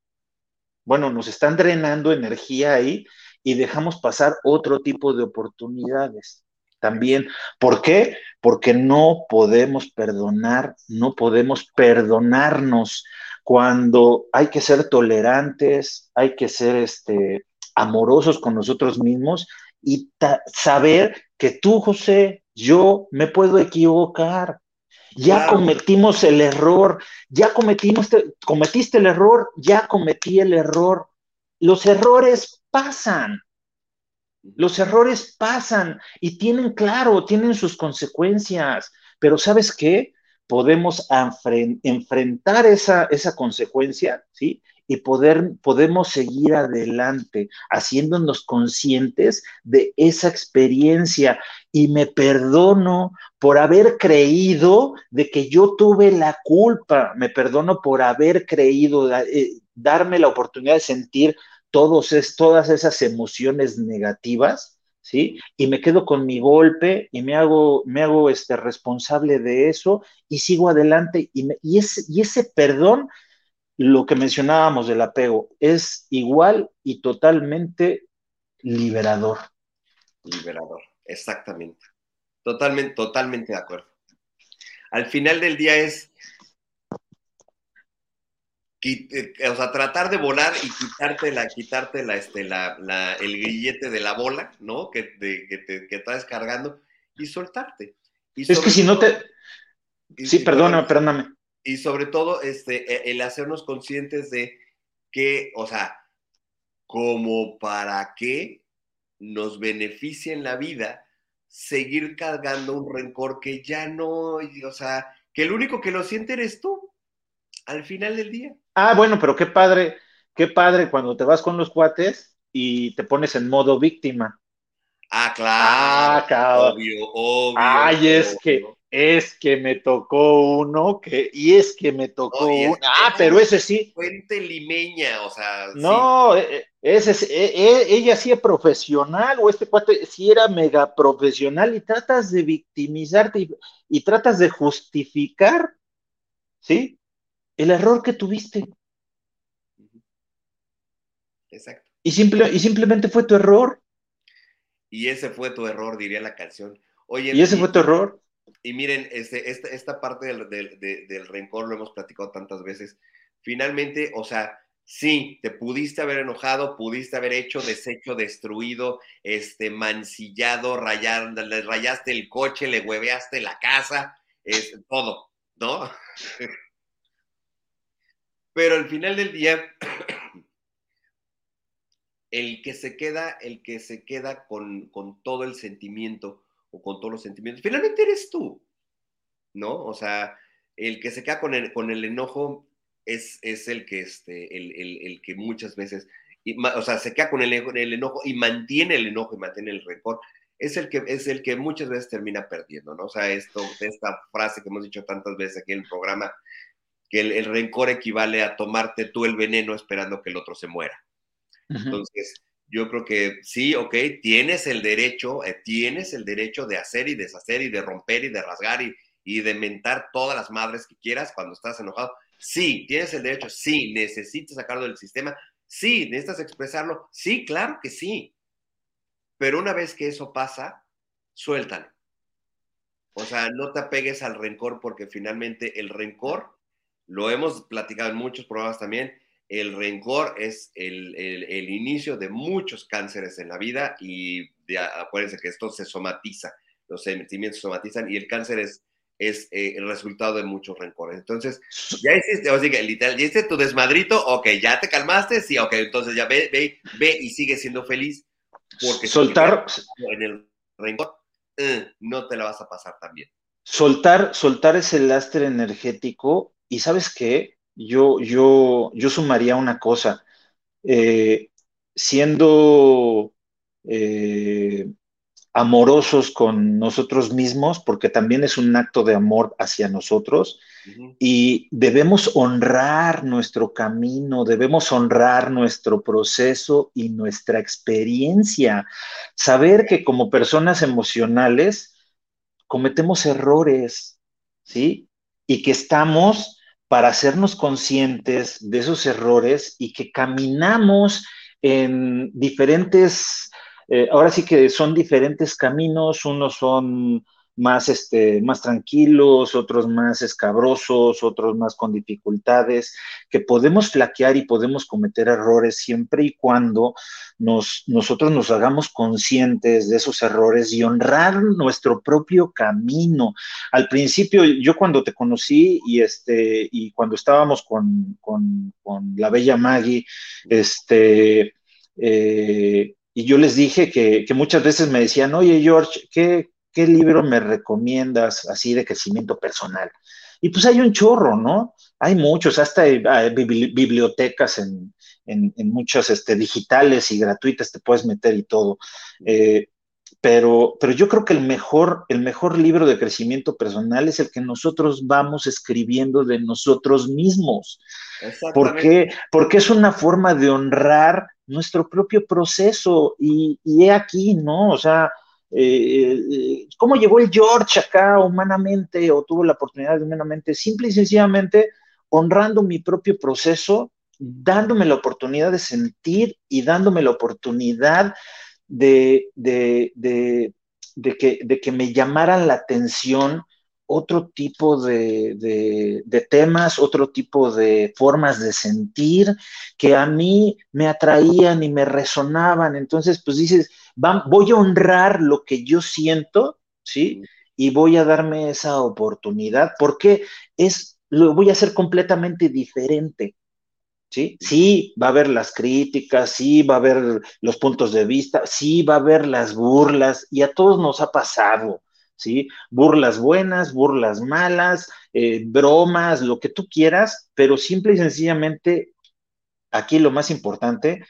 bueno, nos están drenando energía ahí y dejamos pasar otro tipo de oportunidades también. ¿Por qué? Porque no podemos perdonar, no podemos perdonarnos cuando hay que ser tolerantes, hay que ser este, amorosos con nosotros mismos y saber que tú, José, yo me puedo equivocar, ya cometimos el error, ya cometimos, cometiste el error, ya cometí el error. Los errores pasan, los errores pasan y tienen, claro, tienen sus consecuencias, pero ¿sabes qué? Podemos enfrentar esa, esa consecuencia, ¿sí? Y poder, podemos seguir adelante haciéndonos conscientes de esa experiencia. Y me perdono por haber creído de que yo tuve la culpa, me perdono por haber creído, eh, darme la oportunidad de sentir todos todas esas emociones negativas, ¿sí? Y me quedo con mi golpe y me hago, me hago este, responsable de eso y sigo adelante y, y, y ese perdón lo que mencionábamos del apego, es igual y totalmente liberador. Liberador, exactamente. Totalmente, totalmente de acuerdo. Al final del día es, eh, o sea, tratar de volar y quitarte la, quitarte la, este, la, el grillete de la bola, ¿no? Que, que, te, que estás cargando y soltarte. es que si no te... Sí, perdóname, perdóname. Y sobre todo, este, e, el hacernos conscientes de que, o sea, como para qué nos beneficia en la vida seguir cargando un rencor que ya no, o sea, que el único que lo siente eres tú al final del día. Ah, bueno, pero qué padre, qué padre cuando te vas con los cuates y te pones en modo víctima. Ah, claro. Ah, claro. Obvio, obvio. Ay, es que, es que me tocó uno, que, y es que me tocó uno. Ah, pero ese sí. Fuente limeña, o sea. No, e, e, ese, e, ella sí es profesional, o este cuate sí era mega profesional, y tratas de victimizarte y, tratas de justificar, ¿sí? El error que tuviste. Exacto. Y, simple, y simplemente fue tu error. Y ese fue tu error, diría la canción. Oye, y ese fue tu error. Y miren, este, esta, esta parte del, del, rencor lo hemos platicado tantas veces. Finalmente, o sea, sí, te pudiste haber enojado, pudiste haber hecho, deshecho, destruido, este, mancillado, rayar, le rayaste el coche, le hueveaste la casa, es, todo, ¿no? Pero al final del día, el que se queda, el que se queda con, con todo el sentimiento o con todos los sentimientos, finalmente eres tú, ¿no? O sea, el que se queda con el, con el enojo es, es el, que, este, el, el, que muchas veces, o sea, se queda con el, el, enojo y mantiene el enojo y mantiene el rencor, es el que, es el que muchas veces termina perdiendo, ¿no? O sea, esto, esta frase que hemos dicho tantas veces aquí en el programa, que el, rencor equivale a tomarte tú el veneno esperando que el otro se muera. Entonces, yo creo que sí, ok, tienes el derecho, eh, tienes el derecho de hacer y deshacer y de romper y de rasgar y, y de mentar todas las madres que quieras cuando estás enojado. Sí, tienes el derecho, sí, necesitas sacarlo del sistema, sí, necesitas expresarlo, sí, claro que sí. Pero una vez que eso pasa, suéltalo. O sea, no te apegues al rencor porque finalmente el rencor, lo hemos platicado en muchos programas también, el rencor es el, inicio de muchos cánceres en la vida y acuérdense que esto se somatiza, los sentimientos somatizan y el cáncer es, es eh, el resultado de muchos rencores. Entonces, ya hiciste, o sea, literal, ya hiciste tu desmadrito, ok, ya te calmaste, sí, ok, entonces ya ve, ve, ve y sigue siendo feliz porque soltar en el rencor eh, no te la vas a pasar tan bien. Soltar, soltar ese lastre energético y sabes qué, yo, yo, yo sumaría una cosa. Eh, siendo eh, amorosos con nosotros mismos, porque también es un acto de amor hacia nosotros, y debemos honrar nuestro camino, debemos honrar nuestro proceso y nuestra experiencia, saber que como personas emocionales cometemos errores, ¿sí? Y que estamos para hacernos conscientes de esos errores y que caminamos en diferentes, eh, ahora sí que son diferentes caminos, unos son más, este, más tranquilos, otros más escabrosos, otros más con dificultades, que podemos flaquear y podemos cometer errores siempre y cuando nos, nosotros nos hagamos conscientes de esos errores y honrar nuestro propio camino. Al principio, yo cuando te conocí y, este, y cuando estábamos con, con, la bella Maggie, este, eh, y yo les dije que, que, muchas veces me decían, oye George, ¿qué, ¿qué libro me recomiendas así de crecimiento personal? Y pues hay un chorro, ¿no? Hay muchos, hasta hay, bibliotecas en, muchas este, digitales y gratuitas te puedes meter y todo. Eh, pero, pero yo creo que el mejor, el mejor libro de crecimiento personal es el que nosotros vamos escribiendo de nosotros mismos. ¿Por qué? Porque es una forma de honrar nuestro propio proceso y, y he aquí, ¿no? O sea, eh, eh, cómo llegó el George acá humanamente o tuvo la oportunidad de humanamente, simple y sencillamente honrando mi propio proceso, dándome la oportunidad de sentir y dándome la oportunidad de, de, que, de que me llamaran la atención otro tipo de, temas, otro tipo de formas de sentir que a mí me atraían y me resonaban. Entonces, pues dices, voy a honrar lo que yo siento, ¿sí? Y voy a darme esa oportunidad porque es, lo voy a hacer completamente diferente. ¿Sí? sí, va a haber las críticas, sí, va a haber los puntos de vista, sí, va a haber las burlas, y a todos nos ha pasado, ¿sí? Burlas buenas, burlas malas, eh, bromas, lo que tú quieras, pero simple y sencillamente, aquí lo más importante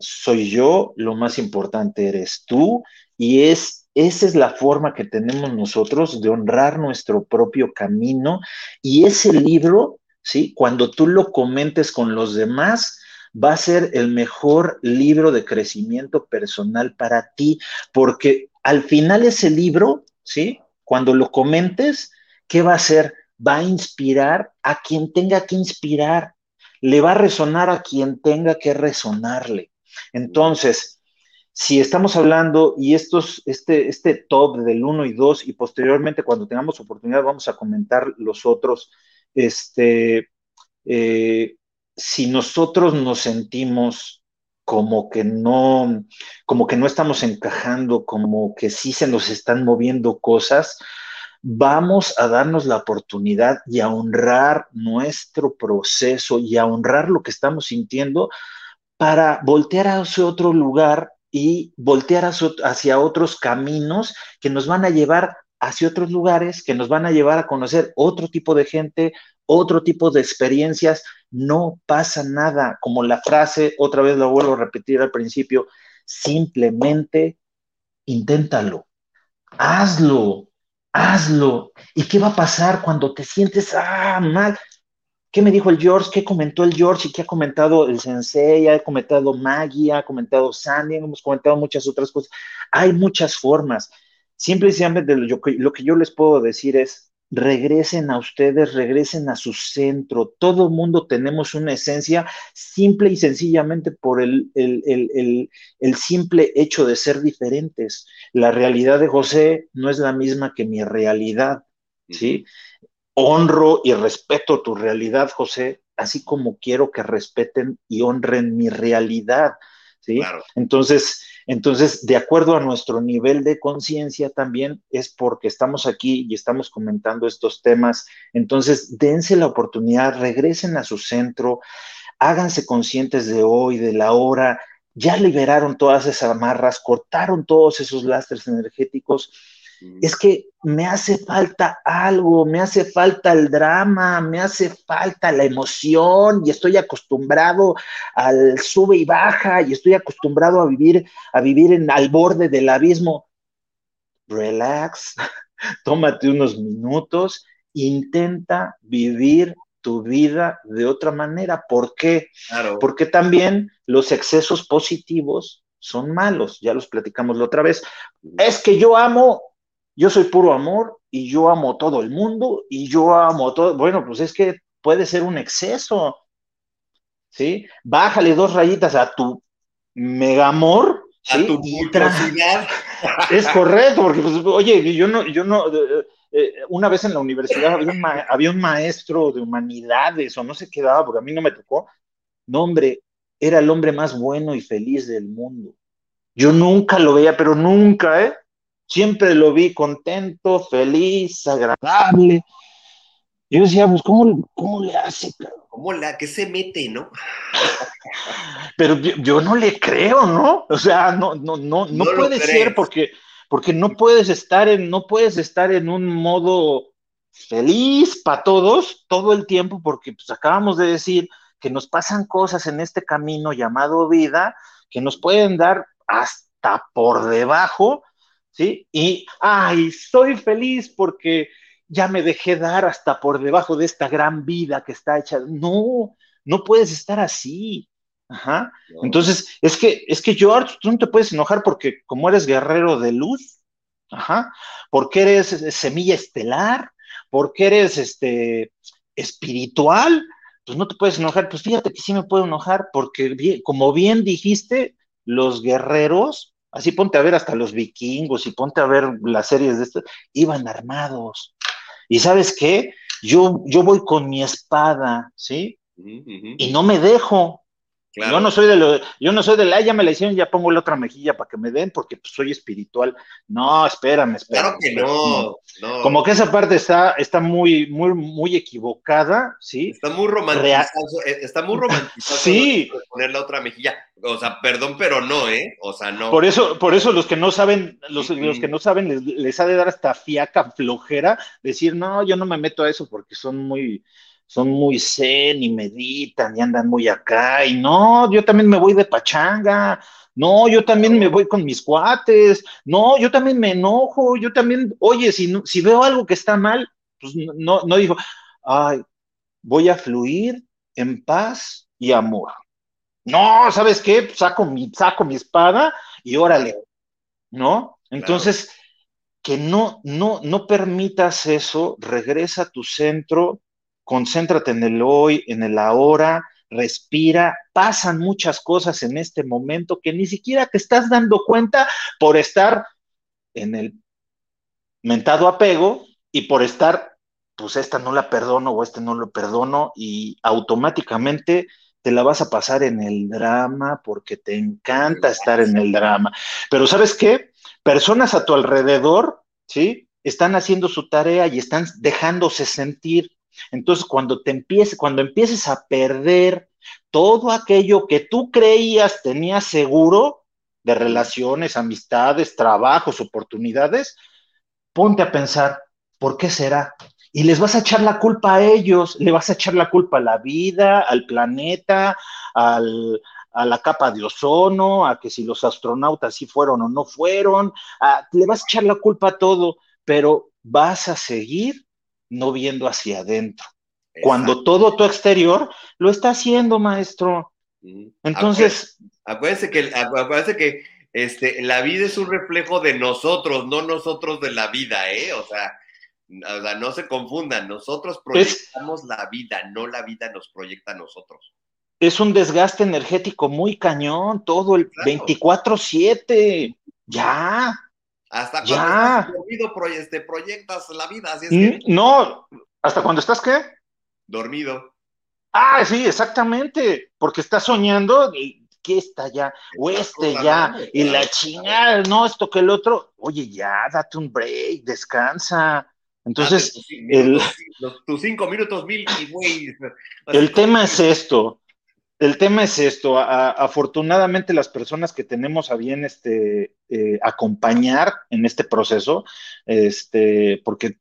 soy yo, lo más importante eres tú, y es, esa es la forma que tenemos nosotros de honrar nuestro propio camino, y ese libro, ¿sí? Cuando tú lo comentes con los demás, va a ser el mejor libro de crecimiento personal para ti, porque al final ese libro ¿sí? Cuando lo comentes, ¿qué va a hacer? Va a inspirar a quien tenga que inspirar, le va a resonar a quien tenga que resonarle. Entonces, si estamos hablando y estos, este, este top del 1 y 2 y posteriormente cuando tengamos oportunidad vamos a comentar los otros, este, eh, si nosotros nos sentimos como que no, como que no estamos encajando, como que sí se nos están moviendo cosas, vamos a darnos la oportunidad y a honrar nuestro proceso y a honrar lo que estamos sintiendo para voltear hacia otro lugar y voltear hacia otros caminos que nos van a llevar hacia otros lugares, que nos van a llevar a conocer otro tipo de gente, otro tipo de experiencias, no pasa nada. Como la frase, otra vez lo vuelvo a repetir al principio, simplemente inténtalo, hazlo, hazlo. ¿Y qué va a pasar cuando te sientes ah, mal? ¿Qué me dijo el George? ¿Qué comentó el George? ¿Y qué ha comentado el Sensei? ¿Ha comentado Maggie? ¿Ha comentado Sandy? Hemos comentado muchas otras cosas. Hay muchas formas. Simplemente lo que yo les puedo decir es, regresen a ustedes, regresen a su centro. Todo mundo tenemos una esencia simple y sencillamente por el, el, simple hecho de ser diferentes. La realidad de José no es la misma que mi realidad, ¿sí? Honro y respeto tu realidad, José, así como quiero que respeten y honren mi realidad, ¿sí? Entonces, entonces, de acuerdo a nuestro nivel de conciencia también es porque estamos aquí y estamos comentando estos temas. Entonces, dense la oportunidad, regresen a su centro, háganse conscientes de hoy, de la hora. Ya liberaron todas esas amarras, cortaron todos esos lastres energéticos es que me hace falta algo, me hace falta el drama, me hace falta la emoción y estoy acostumbrado al sube y baja y estoy acostumbrado a vivir, a vivir en, al borde del abismo. Relax, tómate unos minutos, intenta vivir tu vida de otra manera. ¿Por qué? Porque también los excesos positivos son malos, ya los platicamos la otra vez. Es que yo amo yo soy puro amor y yo amo todo el mundo y yo amo todo. Bueno, pues es que puede ser un exceso, ¿sí? Bájale dos rayitas a tu mega amor. A tu Es correcto, porque, pues, oye, yo no, yo no, eh, eh, una vez en la universidad había un, había un maestro de humanidades o no sé qué daba, porque a mí no me tocó. No, hombre, era el hombre más bueno y feliz del mundo. Yo nunca lo veía, pero nunca, ¿eh? Siempre lo vi contento, feliz, agradable. Yo decía, pues, ¿cómo, cómo le hace? ¿Cómo la que se mete, no? Pero yo, no le creo, ¿no? O sea, no, no, no, no, puede ser porque, porque no puedes estar en, no puedes estar en un modo feliz para todos todo el tiempo, porque pues acabamos de decir que nos pasan cosas en este camino llamado vida que nos pueden dar hasta por debajo ¿sí? Y, ay, soy feliz porque ya me dejé dar hasta por debajo de esta gran vida que está hecha. No, no puedes estar así. Ajá. Entonces, es que, es que George, tú no te puedes enojar porque como eres guerrero de luz, ajá, porque eres semilla estelar, porque eres este espiritual, pues no te puedes enojar. Pues fíjate que sí me puedo enojar porque, como bien dijiste, los guerreros, así ponte a ver hasta los vikingos y ponte a ver las series de esto, iban armados. Y sabes qué? Yo, yo voy con mi espada, ¿sí? Y no me dejo. Yo no soy de lo, yo no soy de la, ya me la hicieron, ya pongo la otra mejilla para que me den, porque pues, soy espiritual. No, espérame, espérame. Claro que no, no, Como que esa parte está, está muy, muy, muy equivocada, ¿sí? Está muy romantizado, eh, está muy romantizado sí. poner la otra mejilla. O sea, perdón, pero no, ¿eh? O sea, no. Por eso, por eso los que no saben, los, los que no saben, les, les ha de dar hasta fiaca flojera decir, no, yo no me meto a eso porque son muy, son muy zen y meditan y andan muy acá. Y no, yo también me voy de pachanga. No, yo también me voy con mis cuates. No, yo también me enojo. Yo también, oye, si, si veo algo que está mal, pues no, no digo, ay, voy a fluir en paz y amor. No, ¿sabes qué? Saco mi, saco mi espada y órale, ¿no? Entonces, que no, no, no permitas eso, regresa a tu centro, concéntrate en el hoy, en el ahora, respira, pasan muchas cosas en este momento que ni siquiera te estás dando cuenta por estar en el mentado apego y por estar, pues esta no la perdono o este no lo perdono y automáticamente te la vas a pasar en el drama porque te encanta estar en el drama. Pero ¿sabes qué? Personas a tu alrededor, ¿sí? Están haciendo su tarea y están dejándose sentir entonces, cuando te empieces, cuando empieces a perder todo aquello que tú creías tenías seguro de relaciones, amistades, trabajos, oportunidades, ponte a pensar, ¿por qué será? Y les vas a echar la culpa a ellos, le vas a echar la culpa a la vida, al planeta, al, a la capa de ozono, a que si los astronautas sí fueron o no fueron, le vas a echar la culpa a todo, pero vas a seguir no viendo hacia adentro. Cuando todo tu exterior lo está haciendo, maestro. Entonces. Acuérdense que, acuérdense que este, la vida es un reflejo de nosotros, no nosotros de la vida, ¿eh? O sea, no se confundan, nosotros proyectamos la vida, no la vida nos proyecta a nosotros. Es un desgaste energético muy cañón, todo el 24-7, ya. Hasta cuando estás dormido este, proyectas la vida. Así es que... No, ¿hasta cuando estás qué? Dormido. Ah, sí, exactamente, porque estás soñando y que está ya, o este ya, y la chingada, no, esto que el otro, oye, ya, date un break, descansa. Entonces, el, tus cinco minutos, mil y güey. El tema es esto, el tema es esto. afortunadamente, las personas que tenemos a bien este, eh, acompañar en este proceso, este, porque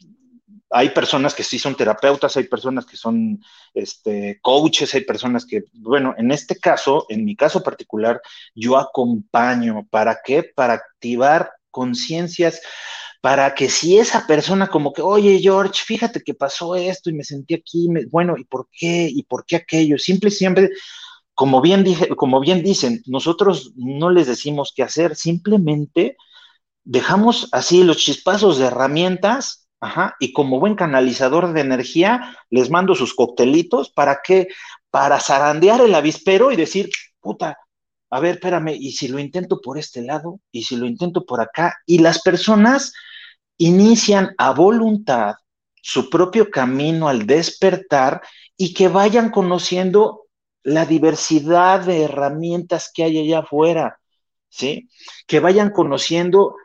hay personas que sí son terapeutas, hay personas que son este, coaches, hay personas que, bueno, en este caso, en mi caso particular, yo acompaño. ¿Para qué? Para activar conciencias para que si esa persona como que, oye George, fíjate que pasó esto y me sentí aquí, bueno, ¿y por qué? ¿Y por qué aquello? Simple, siempre como bien, dije, como bien dicen, nosotros no les decimos qué hacer, simplemente dejamos así los chispazos de herramientas, ajá, y como buen canalizador de energía, les mando sus coctelitos para que, para zarandear el avispero y decir, puta, a ver, espérame, y si lo intento por este lado, y si lo intento por acá, y las personas inician a voluntad su propio camino al despertar y que vayan conociendo la diversidad de herramientas que hay allá afuera, ¿sí? Que vayan conociendo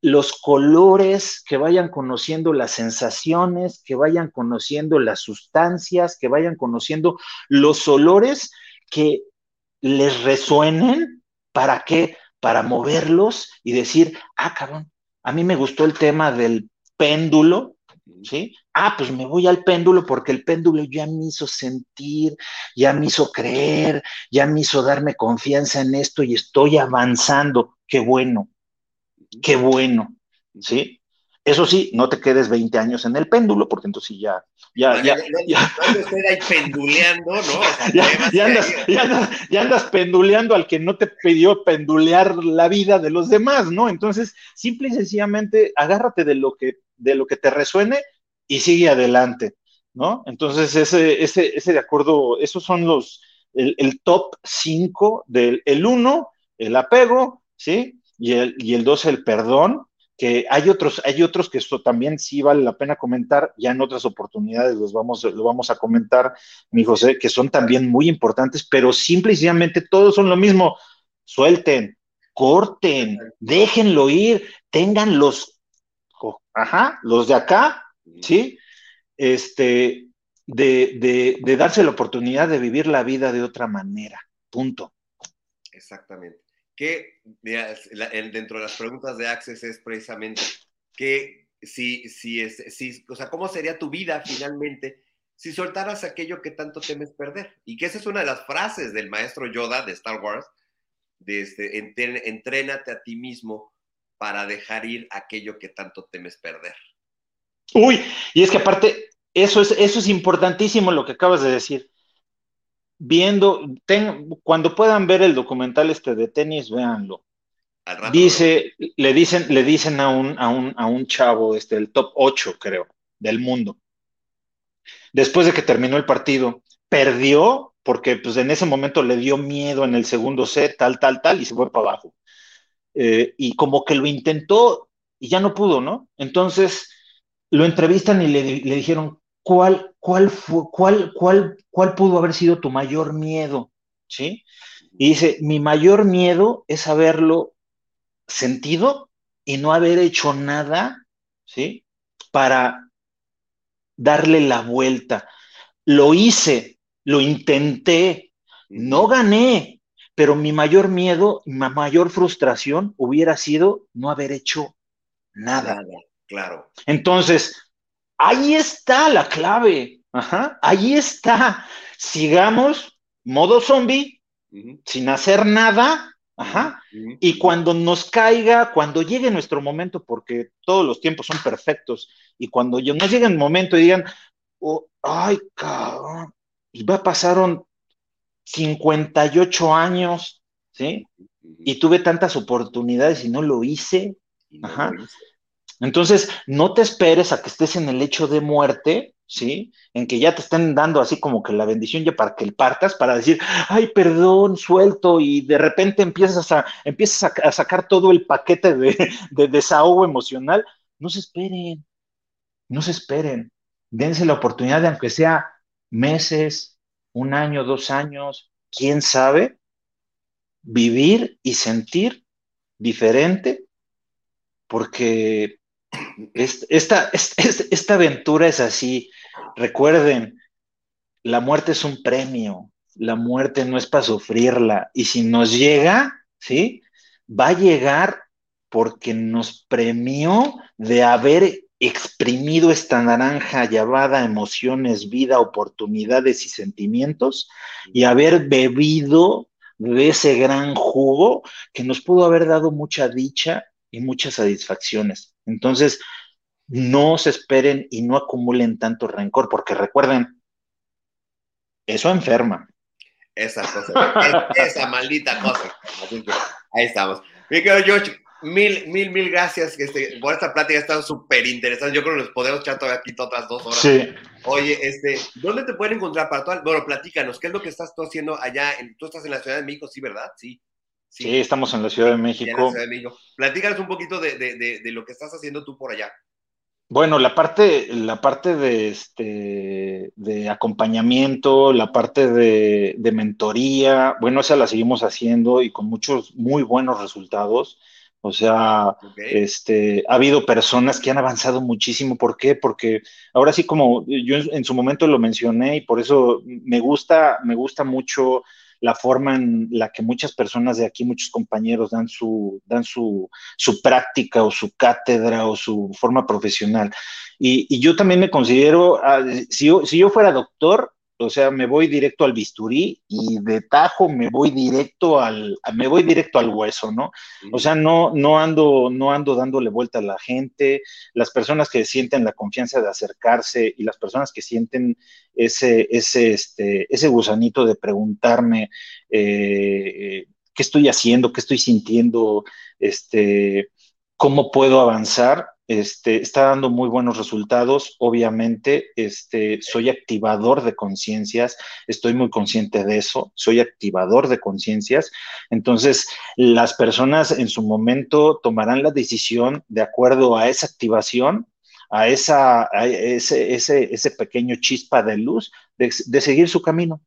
los colores, que vayan conociendo las sensaciones, que vayan conociendo las sustancias, que vayan conociendo los olores que les resuenen, ¿para qué? Para moverlos y decir, ah, cabrón, a mí me gustó el tema del péndulo, ¿sí? Ah, pues me voy al péndulo porque el péndulo ya me hizo sentir, ya me hizo creer, ya me hizo darme confianza en esto y estoy avanzando. Qué bueno, qué bueno, ¿sí? Eso sí, no te quedes 20 años en el péndulo, porque entonces ya, ya, ya, ya. ahí penduleando, ¿no? ya, andas, ya, andas, penduleando al que no te pidió pendulear la vida de los demás, ¿no? Entonces, simple y sencillamente, agárrate de lo que, de lo que te resuene y sigue adelante. ¿no? Entonces, ese, ese, ese de acuerdo, esos son los, el, top 5 del el 1, el apego, ¿sí? Y el, y el 2, el perdón, que hay otros, hay otros que esto también sí vale la pena comentar, ya en otras oportunidades los vamos, lo vamos a comentar, mi José, que son también muy importantes, pero simple y sencillamente todos son lo mismo. Suelten, corten, déjenlo ir, tengan los, ajá, los de acá, ¿sí? Este, de, de darse la oportunidad de vivir la vida de otra manera. Punto. Exactamente que dentro de las preguntas de Access es precisamente que si, si, es, si, o sea, ¿cómo sería tu vida finalmente si soltaras aquello que tanto temes perder? Y que esa es una de las frases del maestro Yoda de Star Wars, de este, entrénate a ti mismo para dejar ir aquello que tanto temes perder. Uy, y es que aparte, eso es, eso es importantísimo lo que acabas de decir viendo, cuando puedan ver el documental este de tenis, véanlo. Dice, le dicen, le dicen a un, a un, a un chavo, este, el top 8, creo, del mundo. Después de que terminó el partido, perdió porque pues en ese momento le dio miedo en el segundo set, tal, tal, tal, y se fue para abajo. Eh, y como que lo intentó y ya no pudo, ¿no? Entonces lo entrevistan y le, le dijeron, ¿cuál, cuál, fue, cuál, cuál, cuál pudo haber sido tu mayor miedo? ¿Sí? Y dice, mi mayor miedo es haberlo sentido y no haber hecho nada, ¿sí? Para darle la vuelta. Lo hice, lo intenté, no gané, pero mi mayor miedo, mi mayor frustración hubiera sido no haber hecho nada. claro. Entonces, Ahí está la clave. Ajá, ahí está. Sigamos modo zombie, sin hacer nada. Ajá. Y cuando nos caiga, cuando llegue nuestro momento, porque todos los tiempos son perfectos, y cuando nos llegue el momento y digan, oh, ay, cabrón, y va, pasaron 58 años, ¿sí? Y tuve tantas oportunidades y no lo hice. Ajá. Entonces, no te esperes a que estés en el hecho de muerte, ¿sí? En que ya te estén dando así como que la bendición ya para que el partas, para decir, ay, perdón, suelto, y de repente empiezas a, empiezas a, sacar todo el paquete de, de, desahogo emocional. No se esperen, no se esperen. Dense la oportunidad de, aunque sea meses, un año, dos años, quién sabe, vivir y sentir diferente, porque esta, esta, aventura es así. Recuerden, la muerte es un premio, la muerte no es para sufrirla. Y si nos llega, ¿sí? Va a llegar porque nos premió de haber exprimido esta naranja llamada emociones, vida, oportunidades y sentimientos y haber bebido de ese gran jugo que nos pudo haber dado mucha dicha y muchas satisfacciones. Entonces, no se esperen y no acumulen tanto rencor, porque recuerden, eso enferma. Esa cosa, esa maldita cosa. ahí estamos. Mi George, mil, mil, mil gracias este, por esta plática, estado súper interesante. Yo creo que nos podemos echar todavía aquí otras dos horas. Sí. Oye, este, ¿dónde te pueden encontrar para todo? Bueno, platícanos, ¿qué es lo que estás tú haciendo allá? tú estás en la Ciudad de México, sí, ¿verdad? Sí. Sí, estamos en la Ciudad de México. Platícanos un poquito de, lo que estás haciendo tú por allá. Bueno, la parte, la parte de, este, de acompañamiento, la parte de, mentoría, bueno, esa la seguimos haciendo y con muchos muy buenos resultados. O sea, este, ha habido personas que han avanzado muchísimo. ¿Por qué? Porque ahora sí, como yo en su momento lo mencioné y por eso me gusta, me gusta mucho la forma en la que muchas personas de aquí, muchos compañeros dan su, dan su, su práctica o su cátedra o su forma profesional. Y, y yo también me considero, ah, si, yo, si yo fuera doctor, o sea, me voy directo al bisturí y de tajo me voy directo al, me voy directo al hueso, ¿no? O sea, no, no ando, no ando dándole vuelta a la gente, las personas que sienten la confianza de acercarse y las personas que sienten ese, ese, este, ese gusanito de preguntarme eh, qué estoy haciendo, qué estoy sintiendo, este, cómo puedo avanzar, este, está dando muy buenos resultados. Obviamente, este, soy activador de conciencias, estoy muy consciente de eso, soy activador de conciencias. Entonces, las personas en su momento tomarán la decisión de acuerdo a esa activación, a, esa, ese, ese, pequeño chispa de luz, de seguir su camino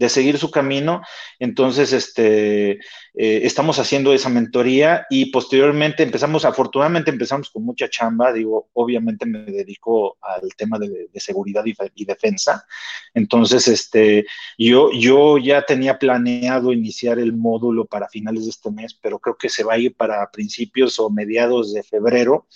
de seguir su camino. Entonces, este, eh, estamos haciendo esa mentoría y posteriormente empezamos, afortunadamente empezamos con mucha chamba, digo, obviamente me dedico al tema de, seguridad y, defensa. Entonces, este, yo, yo ya tenía planeado iniciar el módulo para finales de este mes, pero creo que se va a ir para principios o mediados de febrero,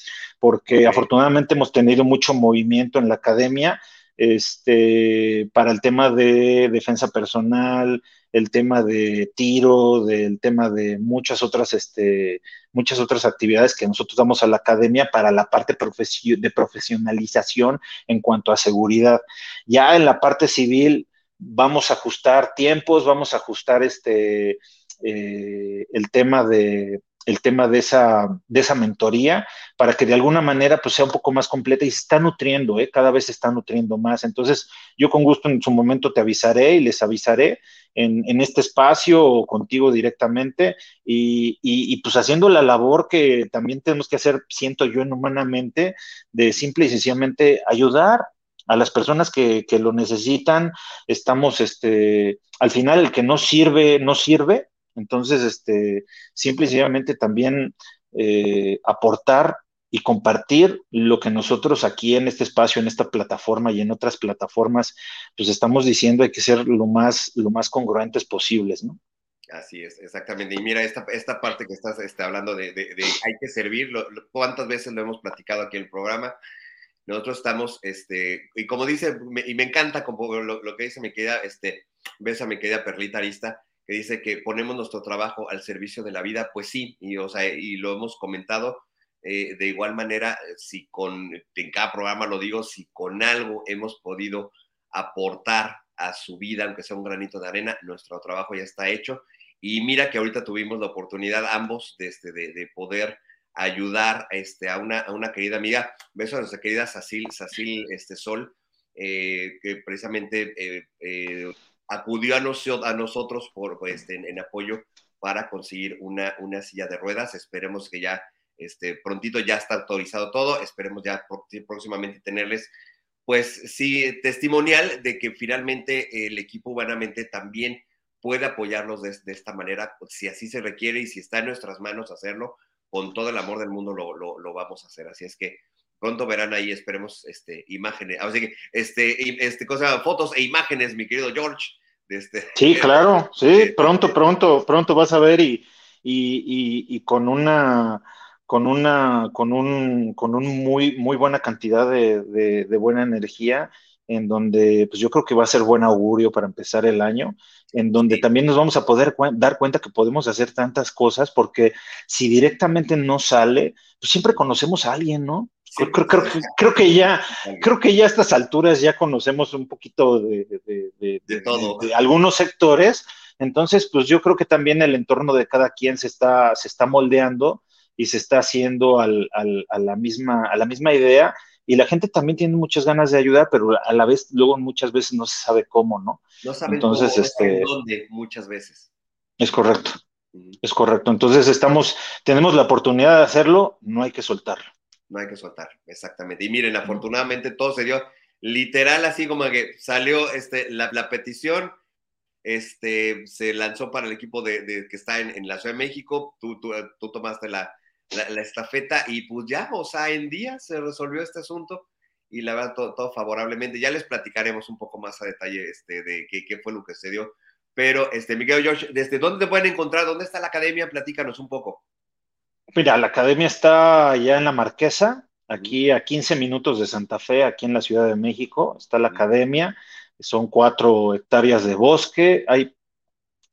porque afortunadamente hemos tenido mucho movimiento en la academia este, para el tema de defensa personal, el tema de tiro, del tema de muchas otras, este, muchas otras actividades que nosotros damos a la academia para la parte de profesionalización en cuanto a seguridad. Ya en la parte civil vamos a ajustar tiempos, vamos a ajustar este, eh, el tema de el tema de esa, de esa mentoría para que de alguna manera pues sea un poco más completa y se está nutriendo, ¿eh? cada vez se está nutriendo más. Entonces, yo con gusto en su momento te avisaré y les avisaré en, en este espacio o contigo directamente y, y, pues haciendo la labor que también tenemos que hacer, siento yo, en humanamente, de simple y sencillamente ayudar, a las personas que, que, lo necesitan, estamos, este, al final el que no sirve, no sirve, entonces, este, simple y sencillamente también eh, aportar y compartir lo que nosotros aquí en este espacio, en esta plataforma y en otras plataformas, pues estamos diciendo hay que ser lo más, lo más congruentes posibles, ¿no? Así es, exactamente. Y mira, esta, esta parte que estás este, hablando de, de, hay que servir, ¿cuántas veces lo hemos platicado aquí en el programa? Nosotros estamos, este, y como dice, y me encanta como lo, lo, que dice mi querida, este, besa mi querida Perlita Arista, que dice que ponemos nuestro trabajo al servicio de la vida, pues sí, y, o sea, y lo hemos comentado eh, de igual manera, si con, en cada programa lo digo, si con algo hemos podido aportar a su vida, aunque sea un granito de arena, nuestro trabajo ya está hecho. Y mira que ahorita tuvimos la oportunidad ambos de, este, de, poder ayudar este, a, una, a una querida amiga, beso a nuestra querida Sacil, Sacil este, Sol, eh, que precisamente eh, acudió a, a nosotros por, pues, en, apoyo para conseguir una, una silla de ruedas. Esperemos que ya este, prontito ya está autorizado todo. Esperemos ya próximamente tenerles, pues sí, testimonial de que finalmente el equipo humanamente también puede apoyarlos de, esta manera, si así se requiere y si está en nuestras manos hacerlo, con todo el amor del mundo lo, lo vamos a hacer. Así es que pronto verán ahí, esperemos, este, imágenes, así que, este, este, cosa, fotos e imágenes, mi querido George. De este, sí, claro, sí, pronto, pronto, pronto vas a ver y, y, y, con una, con una, con un, con un muy, muy buena cantidad de, de, buena energía en donde pues yo creo que va a ser buen augurio para empezar el año, en donde también nos vamos a poder dar cuenta que podemos hacer tantas cosas, porque si directamente no sale, pues siempre conocemos a alguien, ¿no? Creo, creo, creo, que ya, creo que ya a estas alturas ya conocemos un poquito de, de, todo. de, algunos sectores. Entonces, pues yo creo que también el entorno de cada quien se está, se está moldeando y se está haciendo al, al, a, la misma, a la misma idea. Y la gente también tiene muchas ganas de ayudar, pero a la vez, luego muchas veces no se sabe cómo, ¿no? No saben Entonces, cómo, este, dónde, muchas veces. Es correcto. Es correcto. Entonces estamos, tenemos la oportunidad de hacerlo, no hay que soltarlo no hay que soltar, exactamente. Y miren, afortunadamente todo se dio literal así como que salió este, la, petición, este, se lanzó para el equipo de, que está en, la Ciudad de México, tú, tú, tú tomaste la, la, estafeta y pues ya, o sea, en días se resolvió este asunto y la verdad todo, favorablemente. Ya les platicaremos un poco más a detalle este, de qué, qué fue lo que se dio. Pero, este, Miguel George, ¿desde dónde te pueden encontrar? ¿Dónde está la academia? Platícanos un poco. Mira, la academia está ya en la Marquesa, aquí a 15 minutos de Santa Fe, aquí en la Ciudad de México, está la academia, son cuatro hectáreas de bosque, hay,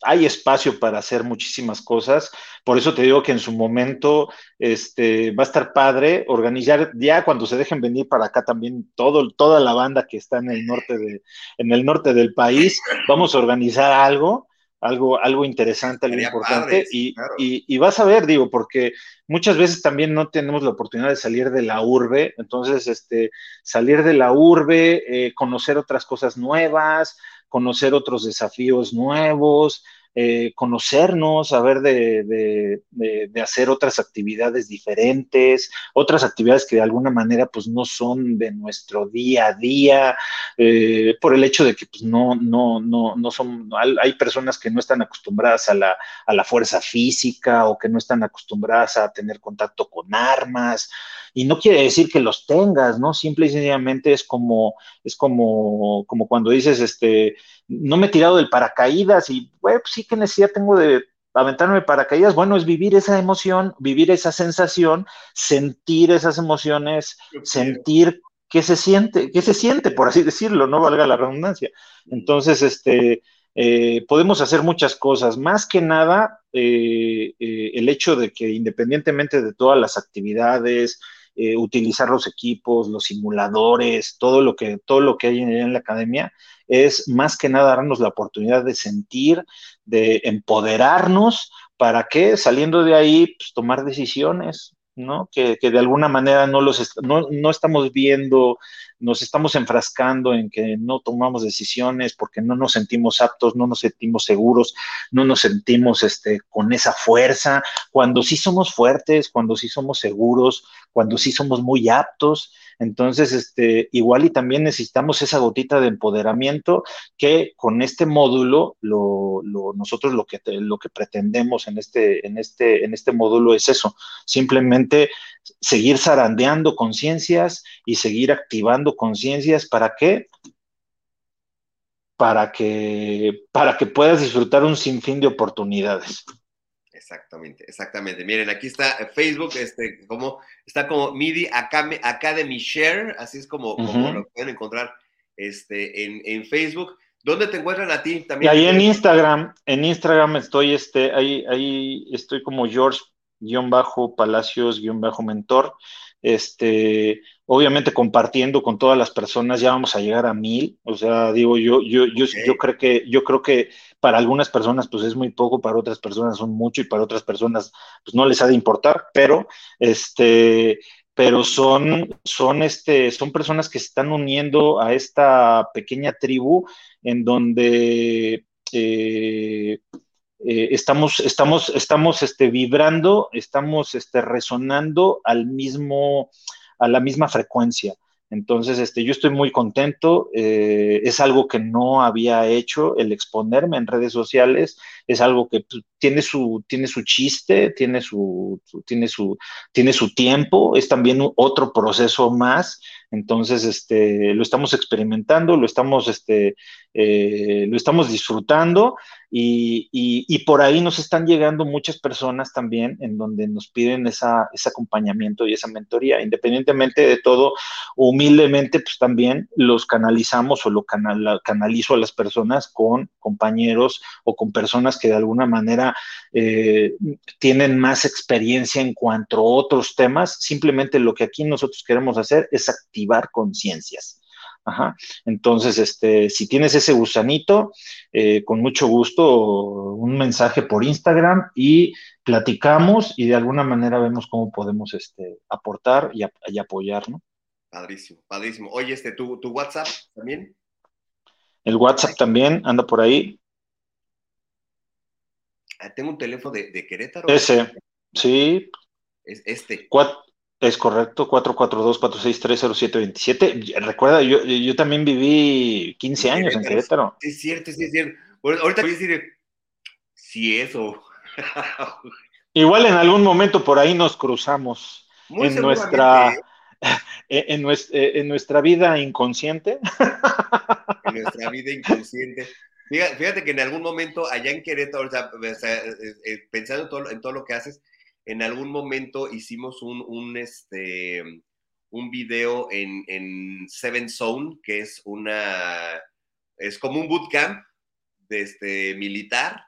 hay espacio para hacer muchísimas cosas, por eso te digo que en su momento este, va a estar padre organizar, ya cuando se dejen venir para acá también todo, toda la banda que está en el norte, de, en el norte del país, vamos a organizar algo algo, algo interesante, algo importante. y, y, vas a ver, digo, porque muchas veces también no tenemos la oportunidad de salir de la urbe, entonces, este, salir de la urbe, eh, conocer otras cosas nuevas, conocer otros desafíos nuevos, eh, conocernos, saber de, de, hacer otras actividades diferentes, otras actividades que de alguna manera pues no son de nuestro día a día, eh, por el hecho de que pues no, no, no, no son, hay personas que no están acostumbradas a la, a la fuerza física o que no están acostumbradas a tener contacto con armas, y no quiere decir que los tengas, ¿no? Simple y sencillamente es como, es como, como cuando dices, este, no me he tirado del paracaídas y, bueno, pues sí que necesidad tengo de aventarme paracaídas, bueno, es vivir esa emoción, vivir esa sensación, sentir esas emociones, sentir qué se siente, qué se siente, por así decirlo, no valga la redundancia. Entonces, este, eh, podemos hacer muchas cosas. Más que nada, eh, eh, el hecho de que independientemente de todas las actividades, eh, utilizar los equipos, los simuladores, todo lo que, todo lo que hay en, la academia, es más que nada darnos la oportunidad de sentir, de empoderarnos, para que saliendo de ahí, pues, tomar decisiones, ¿no? Que, de alguna manera no, los no, no, estamos viendo, nos estamos enfrascando en que no tomamos decisiones porque no nos sentimos aptos, no nos sentimos seguros, no nos sentimos este, con esa fuerza, cuando sí somos fuertes, cuando sí somos seguros, cuando sí somos muy aptos. Entonces, este, igual y también necesitamos esa gotita de empoderamiento que con este módulo, lo, nosotros lo que, lo que pretendemos en este, en, este, en este módulo es eso, simplemente seguir zarandeando conciencias y seguir activando conciencias para qué? Para que, para que puedas disfrutar un sinfín de oportunidades. Exactamente, exactamente. Miren, aquí está Facebook, este, como, está como MIDI Academy Share, así es como, lo pueden encontrar este, en, Facebook. ¿Dónde te encuentran a ti también? Y ahí en Instagram, en Instagram estoy, este, ahí, ahí estoy como George-Palacios-Mentor. Este, obviamente compartiendo con todas las personas, ya vamos a llegar a mil. O sea, digo, yo, yo, yo, yo creo que, yo creo que para algunas personas pues es muy poco, para otras personas son mucho y para otras personas pues no les ha de importar, pero este pero son, son, este, son personas que se están uniendo a esta pequeña tribu en donde eh, eh, estamos, estamos, estamos este, vibrando, estamos este, resonando al mismo, a la misma frecuencia. Entonces, este, yo estoy muy contento. Eh, es algo que no había hecho, el exponerme en redes sociales. Es algo que pues, tiene, su, tiene su chiste, tiene su, tiene, su, tiene su tiempo. Es también otro proceso más. Entonces, este, lo estamos experimentando, lo estamos, este, eh, lo estamos disfrutando y, por ahí nos están llegando muchas personas también en donde nos piden esa, ese acompañamiento y esa mentoría. Independientemente de todo, humildemente, pues también los canalizamos o lo canalizo a las personas con compañeros o con personas que de alguna manera eh, tienen más experiencia en cuanto a otros temas. Simplemente lo que aquí nosotros queremos hacer es activar conciencias. Ajá. Entonces, este, si tienes ese gusanito, eh, con mucho gusto, un mensaje por Instagram y platicamos y de alguna manera vemos cómo podemos este, aportar y, apoyar, ¿no? Padrísimo, padrísimo. Oye, este, ¿tu, tu WhatsApp también? El WhatsApp también anda por ahí. Ah, tengo un teléfono de, Querétaro. Ese, sí. Es este. Es correcto, 442-463-0727. Recuerda, yo, yo también viví 15 años en Querétaro. Sí, es cierto, sí, es cierto. ahorita voy a decir, sí, eso. Igual en algún momento por ahí nos cruzamos en nuestra, en, nuestra, en nuestra vida inconsciente. En nuestra vida inconsciente. Fíjate, que en algún momento allá en Querétaro, pensando en todo, en todo lo que haces, en algún momento hicimos un, un, este, un video en, en, Seven Zone, que es una, es como un bootcamp de este, militar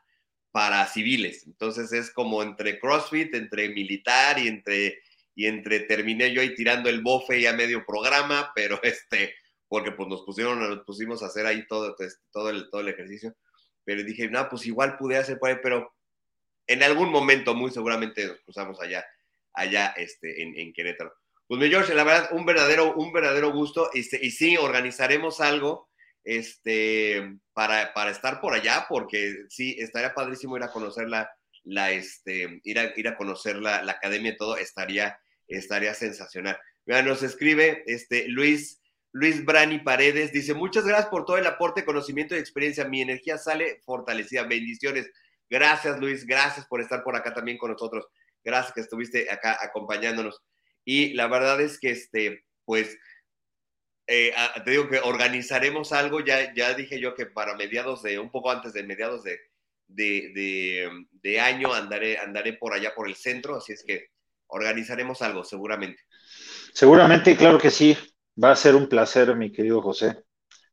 para civiles. Entonces es como entre CrossFit, entre militar y entre, y entre terminé yo ahí tirando el bofe ya medio programa, pero este, porque pues nos pusieron, nos pusimos a hacer ahí todo, este, todo, el, todo el ejercicio. pero dije, no, pues igual pude hacer por ahí, pero en algún momento muy seguramente nos cruzamos allá, allá este, en, en Querétaro. Pues mi George, la verdad, un verdadero, un verdadero gusto, este, y sí, organizaremos algo, este, para, para estar por allá, porque sí, estaría padrísimo ir a conocer la, la este, ir a, ir a conocer la, la academia y todo, estaría, estaría sensacional. Mira, nos escribe este, Luis, Luis Brani Paredes, dice, muchas gracias por todo el aporte, conocimiento y experiencia. Mi energía sale fortalecida. Bendiciones. Gracias, Luis. Gracias por estar por acá también con nosotros. Gracias que estuviste acá acompañándonos. Y la verdad es que, este, pues, eh, te digo que organizaremos algo, ya, ya dije yo que para mediados de, un poco antes de mediados de, de, año andaré, andaré por allá por el centro, así es que organizaremos algo, seguramente. Seguramente, claro que sí. Va a ser un placer, mi querido José.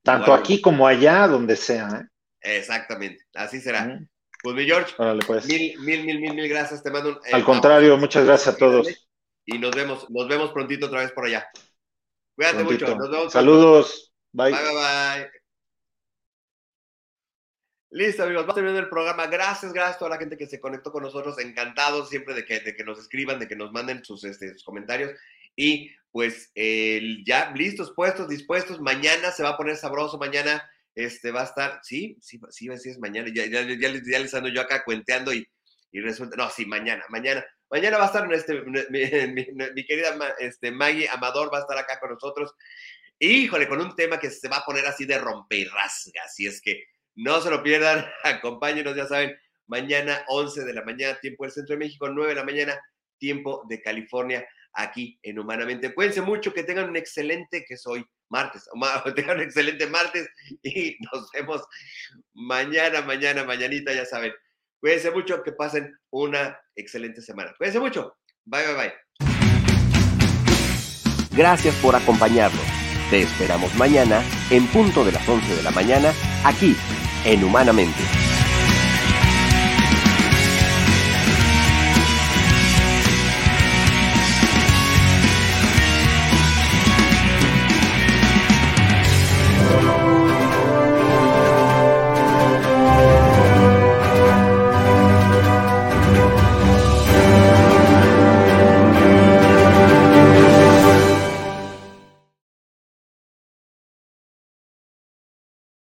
Tanto aquí como allá, donde sea. ¿eh? Exactamente, así será. Pues mi George, pues. mil, mil, mil, mil, mil gracias. Te mando un, eh, Al contrario, muchas gracias a todos. Y nos vemos, nos vemos prontito otra vez por allá. Cuídate mucho. Nos vemos. Saludos. Bye. Bye, bye, bye. Listo, amigos, vamos terminando el programa. Gracias, gracias a toda la gente que se conectó con nosotros. Encantados siempre de que, de que nos escriban, de que nos manden sus, este, sus comentarios. Y pues ya listos, puestos, dispuestos. Mañana se va a poner sabroso. Mañana este, va a estar, sí, sí, sí, sí es mañana. Ya, ya, ya, ya les ando yo acá cuenteando y, y, resulta, no, sí, mañana, mañana. Mañana va a estar este, mi, mi, querida este, Maggie Amador, va a estar acá con nosotros. Híjole, con un tema que se va a poner así de rompe y rasga. Así es que no se lo pierdan, acompáñenos, ya saben, mañana 11 de la mañana, tiempo del Centro de México, 9 de la mañana, tiempo de California aquí en Humanamente. Cuídense mucho, que tengan un excelente, que soy martes, tengan un excelente martes y nos vemos mañana, mañana, mañanita, ya saben. Cuídense mucho, que pasen una excelente semana. Cuídense mucho. Bye, bye, bye. Gracias por acompañarnos. Te esperamos mañana en punto de las 11 de la mañana aquí en Humanamente.